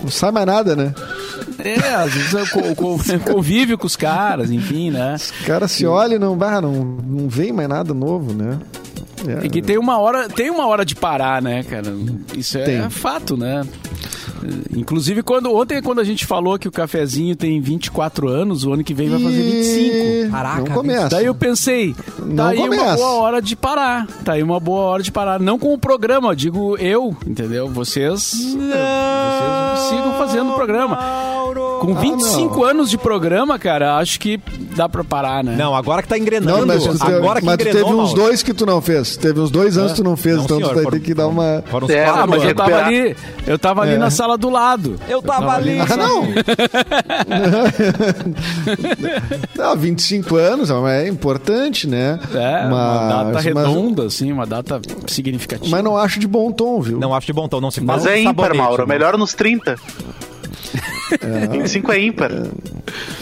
Não sai mais nada, né? é às vezes eu co- co- convive com os caras, enfim, né? Os caras se olham e não, não, não vem mais nada novo, né? É, que tem uma hora, tem uma hora de parar, né, cara? Isso é Tem. fato, né? Inclusive, quando, ontem, quando a gente falou que o cafezinho tem 24 anos, o ano que vem vai fazer 25. E- Caraca, Não começa. Daí eu pensei, Não tá aí uma boa hora de parar. Tá aí uma boa hora de parar. Não com o programa, digo eu, entendeu? Vocês, vocês sigam fazendo o programa. Com 25 anos de programa, cara, acho que dá pra parar, né? Não, agora que tá engrenando. Não, mas, tu, agora que mas tu engrenou, teve uns dois que tu não fez. Teve uns dois anos que tu não fez, Não, então senhor, tu vai foram- ter que dar uma. Foram uns É, Ah, mas eu tava recuperar. ali, eu tava ali É. na sala do lado. Eu tava ali. Ah, não! não, 25 anos é importante, né? É, uma data mas- redonda, assim, uma data significativa. Mas não acho de bom tom, viu? Não acho de bom tom, não se faz Mas é ímpar, Mauro. Melhor nos 30. 25 é ímpar.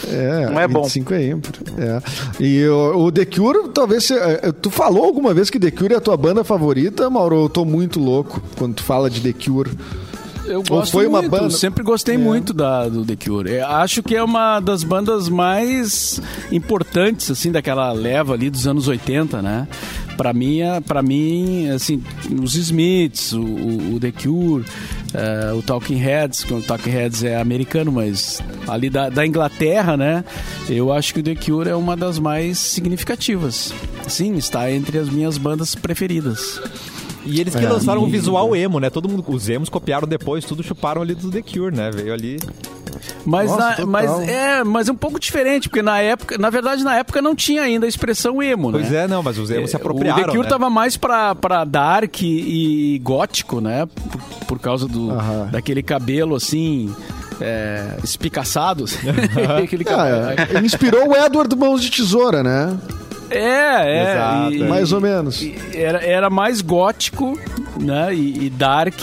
É, Não é bom. 25 é ímpar. É. E o, o The Cure, talvez. você- eh, tu falou alguma vez que The Cure é a tua banda favorita, Mauro? Eu tô muito louco quando tu fala de The Cure. Eu Ou gosto foi uma muito, banda- sempre gostei muito da, do The Cure. Eu acho que é uma das bandas mais importantes, assim, daquela leva ali dos anos 80, né? Pra mim, é- pra mim assim, os Smiths, o, o- o The Cure, eh, o Talking Heads, que o Talking Heads é americano, mas ali da, da Inglaterra, né? Eu acho que o The Cure é uma das mais significativas. Sim, está entre as minhas bandas preferidas. E eles que É. lançaram E- visual emo, né? Todo mundo, os emos copiaram depois, tudo chuparam ali do The Cure, né? Veio ali. Mas, Nossa, na- mas é, mas é um pouco diferente, porque na época, na verdade, na época não tinha ainda a expressão emo, Pois né? é, não, mas os emos se O apropriaram. The Cure né? tava mais pra, pra dark e gótico, né? Por, por causa do, Aham. daquele cabelo assim. É, espicaçado. Aquele cabelo- Ah, é. inspirou o Edward Mãos de Tesoura, né? É, é. Exato, e- é. Mais ou menos. Era, era mais gótico, né? E, e dark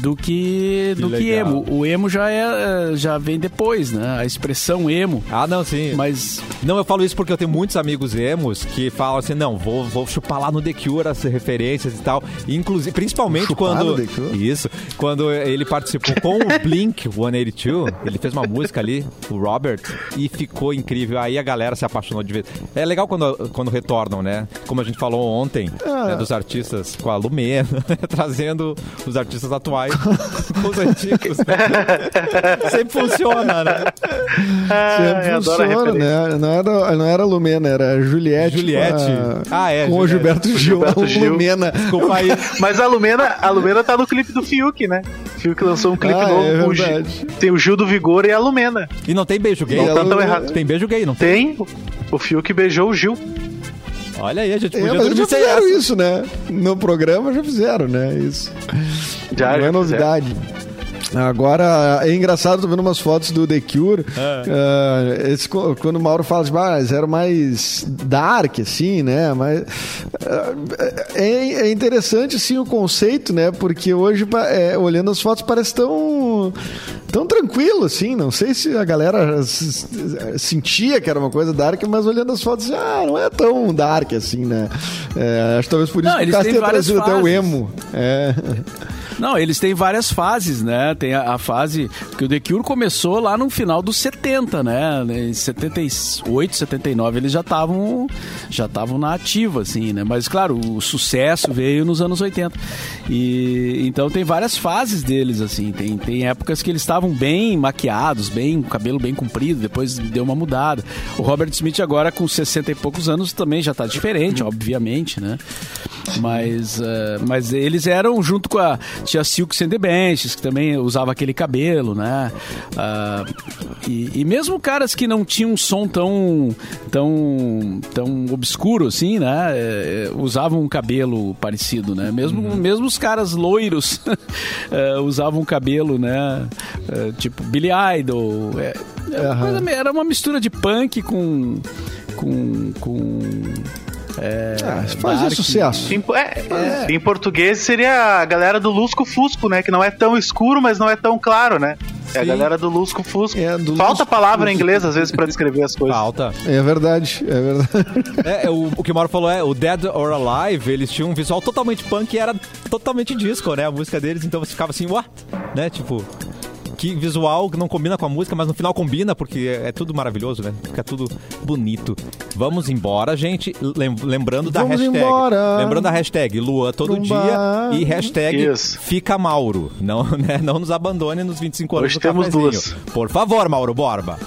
do que, do que legal. emo. O emo já, é, já vem depois, né? A expressão emo. Ah, não, sim. Mas Não, eu falo isso porque eu tenho muitos amigos emos que falam assim, não, vou, vou chupar lá no The Cure as referências e tal. Inclusive, principalmente Chupar quando... no The Cure? Isso. Quando ele participou com o Blink 182, ele fez uma música ali, o Robert, e ficou incrível. Aí a galera se apaixonou de vez. É legal quando, quando retornam, né? Como a gente falou ontem, Ah. né, dos artistas com a Lumena, trazendo os artistas atuais com os antigos. né? Sempre funciona, né? Sempre eu adoro a funciona, né? Não era, não era Lumena, era Juliette. Juliette. Com a, Ah, é, Com o Juliette. Gilberto Gil. Gilberto Gil. Lumena. Desculpa aí. Mas a Lumena, a Lumena tá no clipe do Fiuk, né? Fiuk lançou um clipe Ah, novo é com o Gil. Tem o Gil do Vigor e a Lumena. E não tem beijo gay? Não tá tão errado. Tem beijo gay, não tem? Tem. O Fiuk beijou o Gil. Olha aí, a gente É, podia mas dormir já fizeram essa. isso, né? No programa já fizeram, né? Isso. Já, não já é novidade. Agora, é engraçado, tô vendo umas fotos do The Cure. Ah, esse co- quando o Mauro fala de eles eram mais dark, assim, né? Mas ah, é, é interessante, assim, o conceito, né? Porque hoje, é, olhando as fotos, parece tão, tão tranquilo, assim. Não sei se a galera sentia que era uma coisa dark, mas olhando as fotos, ah, não é tão dark, assim, né? É, acho que talvez por isso Não, que o tenha várias trazido até o fases. emo. É. Não, eles têm várias fases, né? Tem a, a fase. Porque o The Cure começou lá no final dos 70, né? Em 78, 79, eles já estavam já estavam na ativa, assim, né? Mas, claro, o sucesso veio nos anos 80. E então tem várias fases deles, assim. Tem, tem épocas que eles estavam bem maquiados, bem, cabelo bem comprido, depois deu uma mudada. O Robert Smith, agora com 60 e poucos anos, também já tá diferente, obviamente, né? Mas, eh, mas eles eram junto com a tia Silk and the Benches, que também usava aquele cabelo, né? Ah, e, e mesmo caras que não tinham um som tão, tão, tão obscuro assim, né? eh, eh, usavam um cabelo parecido, né? Mesmo, mesmo os caras loiros eh, usavam um cabelo, né? Eh, tipo Billy Idol. É, meio- era uma mistura de punk com. com. com é, Ah, fazia dark. sucesso. Em, po- é, em português seria a galera do Lusco Fusco, né? Que não é tão escuro, mas não é tão claro, né? É a galera do Lusco Fusco. É, do Falta Lusco palavra em Fusco. inglês, às vezes, pra descrever as coisas. Falta. É verdade, é verdade. É, é, o, o que o Mauro falou é, o Dead or Alive, eles tinham um visual totalmente punk e era totalmente disco, né? A música deles, então você ficava assim, what? Né? Tipo, que visual que não combina com a música, mas no final combina, porque é, é tudo maravilhoso, né? Fica tudo bonito. Vamos embora, gente. Lem- lembrando da Vamos hashtag. embora. Lembrando da hashtag Lua todo Pro dia e hashtag Isso. Fica Mauro. Não, né? não nos abandone nos 25 anos Hoje do temos cafezinho. duas. Por favor, Mauro Borba.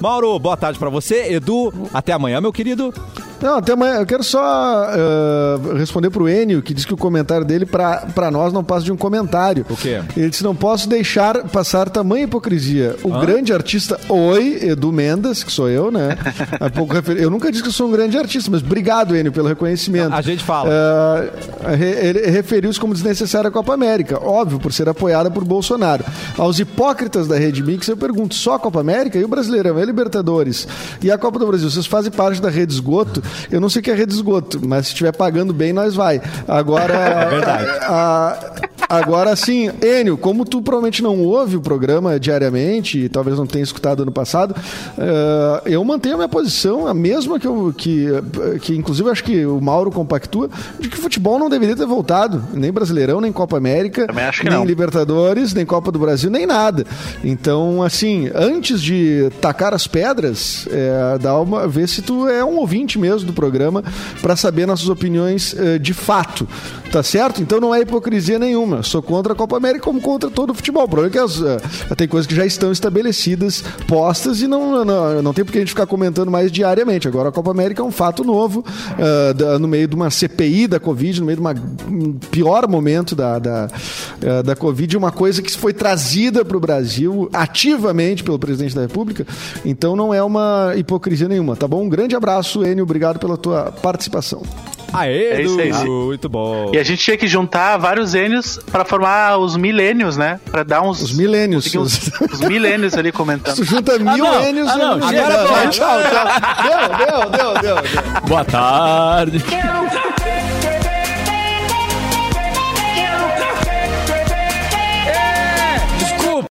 Mauro, boa tarde pra você. Edu, até amanhã, meu querido. Não, até amanhã. Eu quero só uh, responder pro Enio, que diz que o comentário dele pra, pra nós não passa de um comentário. O quê? Ele disse: não posso deixar passar tamanha hipocrisia. O grande artista Oi, Edu Mendes, que sou eu, né? Há pouco refer... Eu nunca disse que eu sou um grande artista, mas obrigado, Enio, pelo reconhecimento. A gente fala. Uh, ele referiu-se como desnecessária a Copa América, óbvio, por ser apoiada por Bolsonaro. Aos hipócritas da Rede Mix, eu pergunto: só a Copa América e o Brasileirão, e a Libertadores e a Copa do Brasil, vocês fazem parte da rede esgoto? Eu não sei o que é rede esgoto, mas se estiver pagando bem, nós vai. Agora. É verdade. a- Agora sim, Enio, como tu provavelmente não ouve o programa diariamente, e talvez não tenha escutado ano passado, uh, eu mantenho a minha posição, a mesma que eu, que, que inclusive acho que o Mauro compactua, de que o futebol não deveria ter voltado, nem Brasileirão, nem Copa América, nem não. Libertadores, nem Copa do Brasil, nem nada. Então, assim, antes de tacar as pedras, é, dá uma, ver se tu é um ouvinte mesmo do programa para saber nossas opiniões uh, de fato. Tá certo? Então não é hipocrisia nenhuma. Sou contra a Copa América como contra todo o futebol. O problema é que as, uh, tem coisas que já estão estabelecidas, postas, e não, não, não tem por que a gente ficar comentando mais diariamente. Agora a Copa América é um fato novo, uh, da, no meio de uma CPI da Covid, no meio de uma, um pior momento da, da, uh, da Covid, uma coisa que foi trazida para o Brasil ativamente pelo presidente da República. Então não é uma hipocrisia nenhuma, tá bom? Um grande abraço, Enio. Obrigado pela tua participação. Aê, É isso aí. Muito bom. E a gente tinha que juntar vários Enios pra formar os milênios, né? Pra dar uns. Os milênios. Uns, os milênios ali comentando. Tu junta mil não. Enios Ah, não, e- chega, Agora, pô. tchau, tchau. Deu, deu, deu, deu. deu. Boa tarde. Quero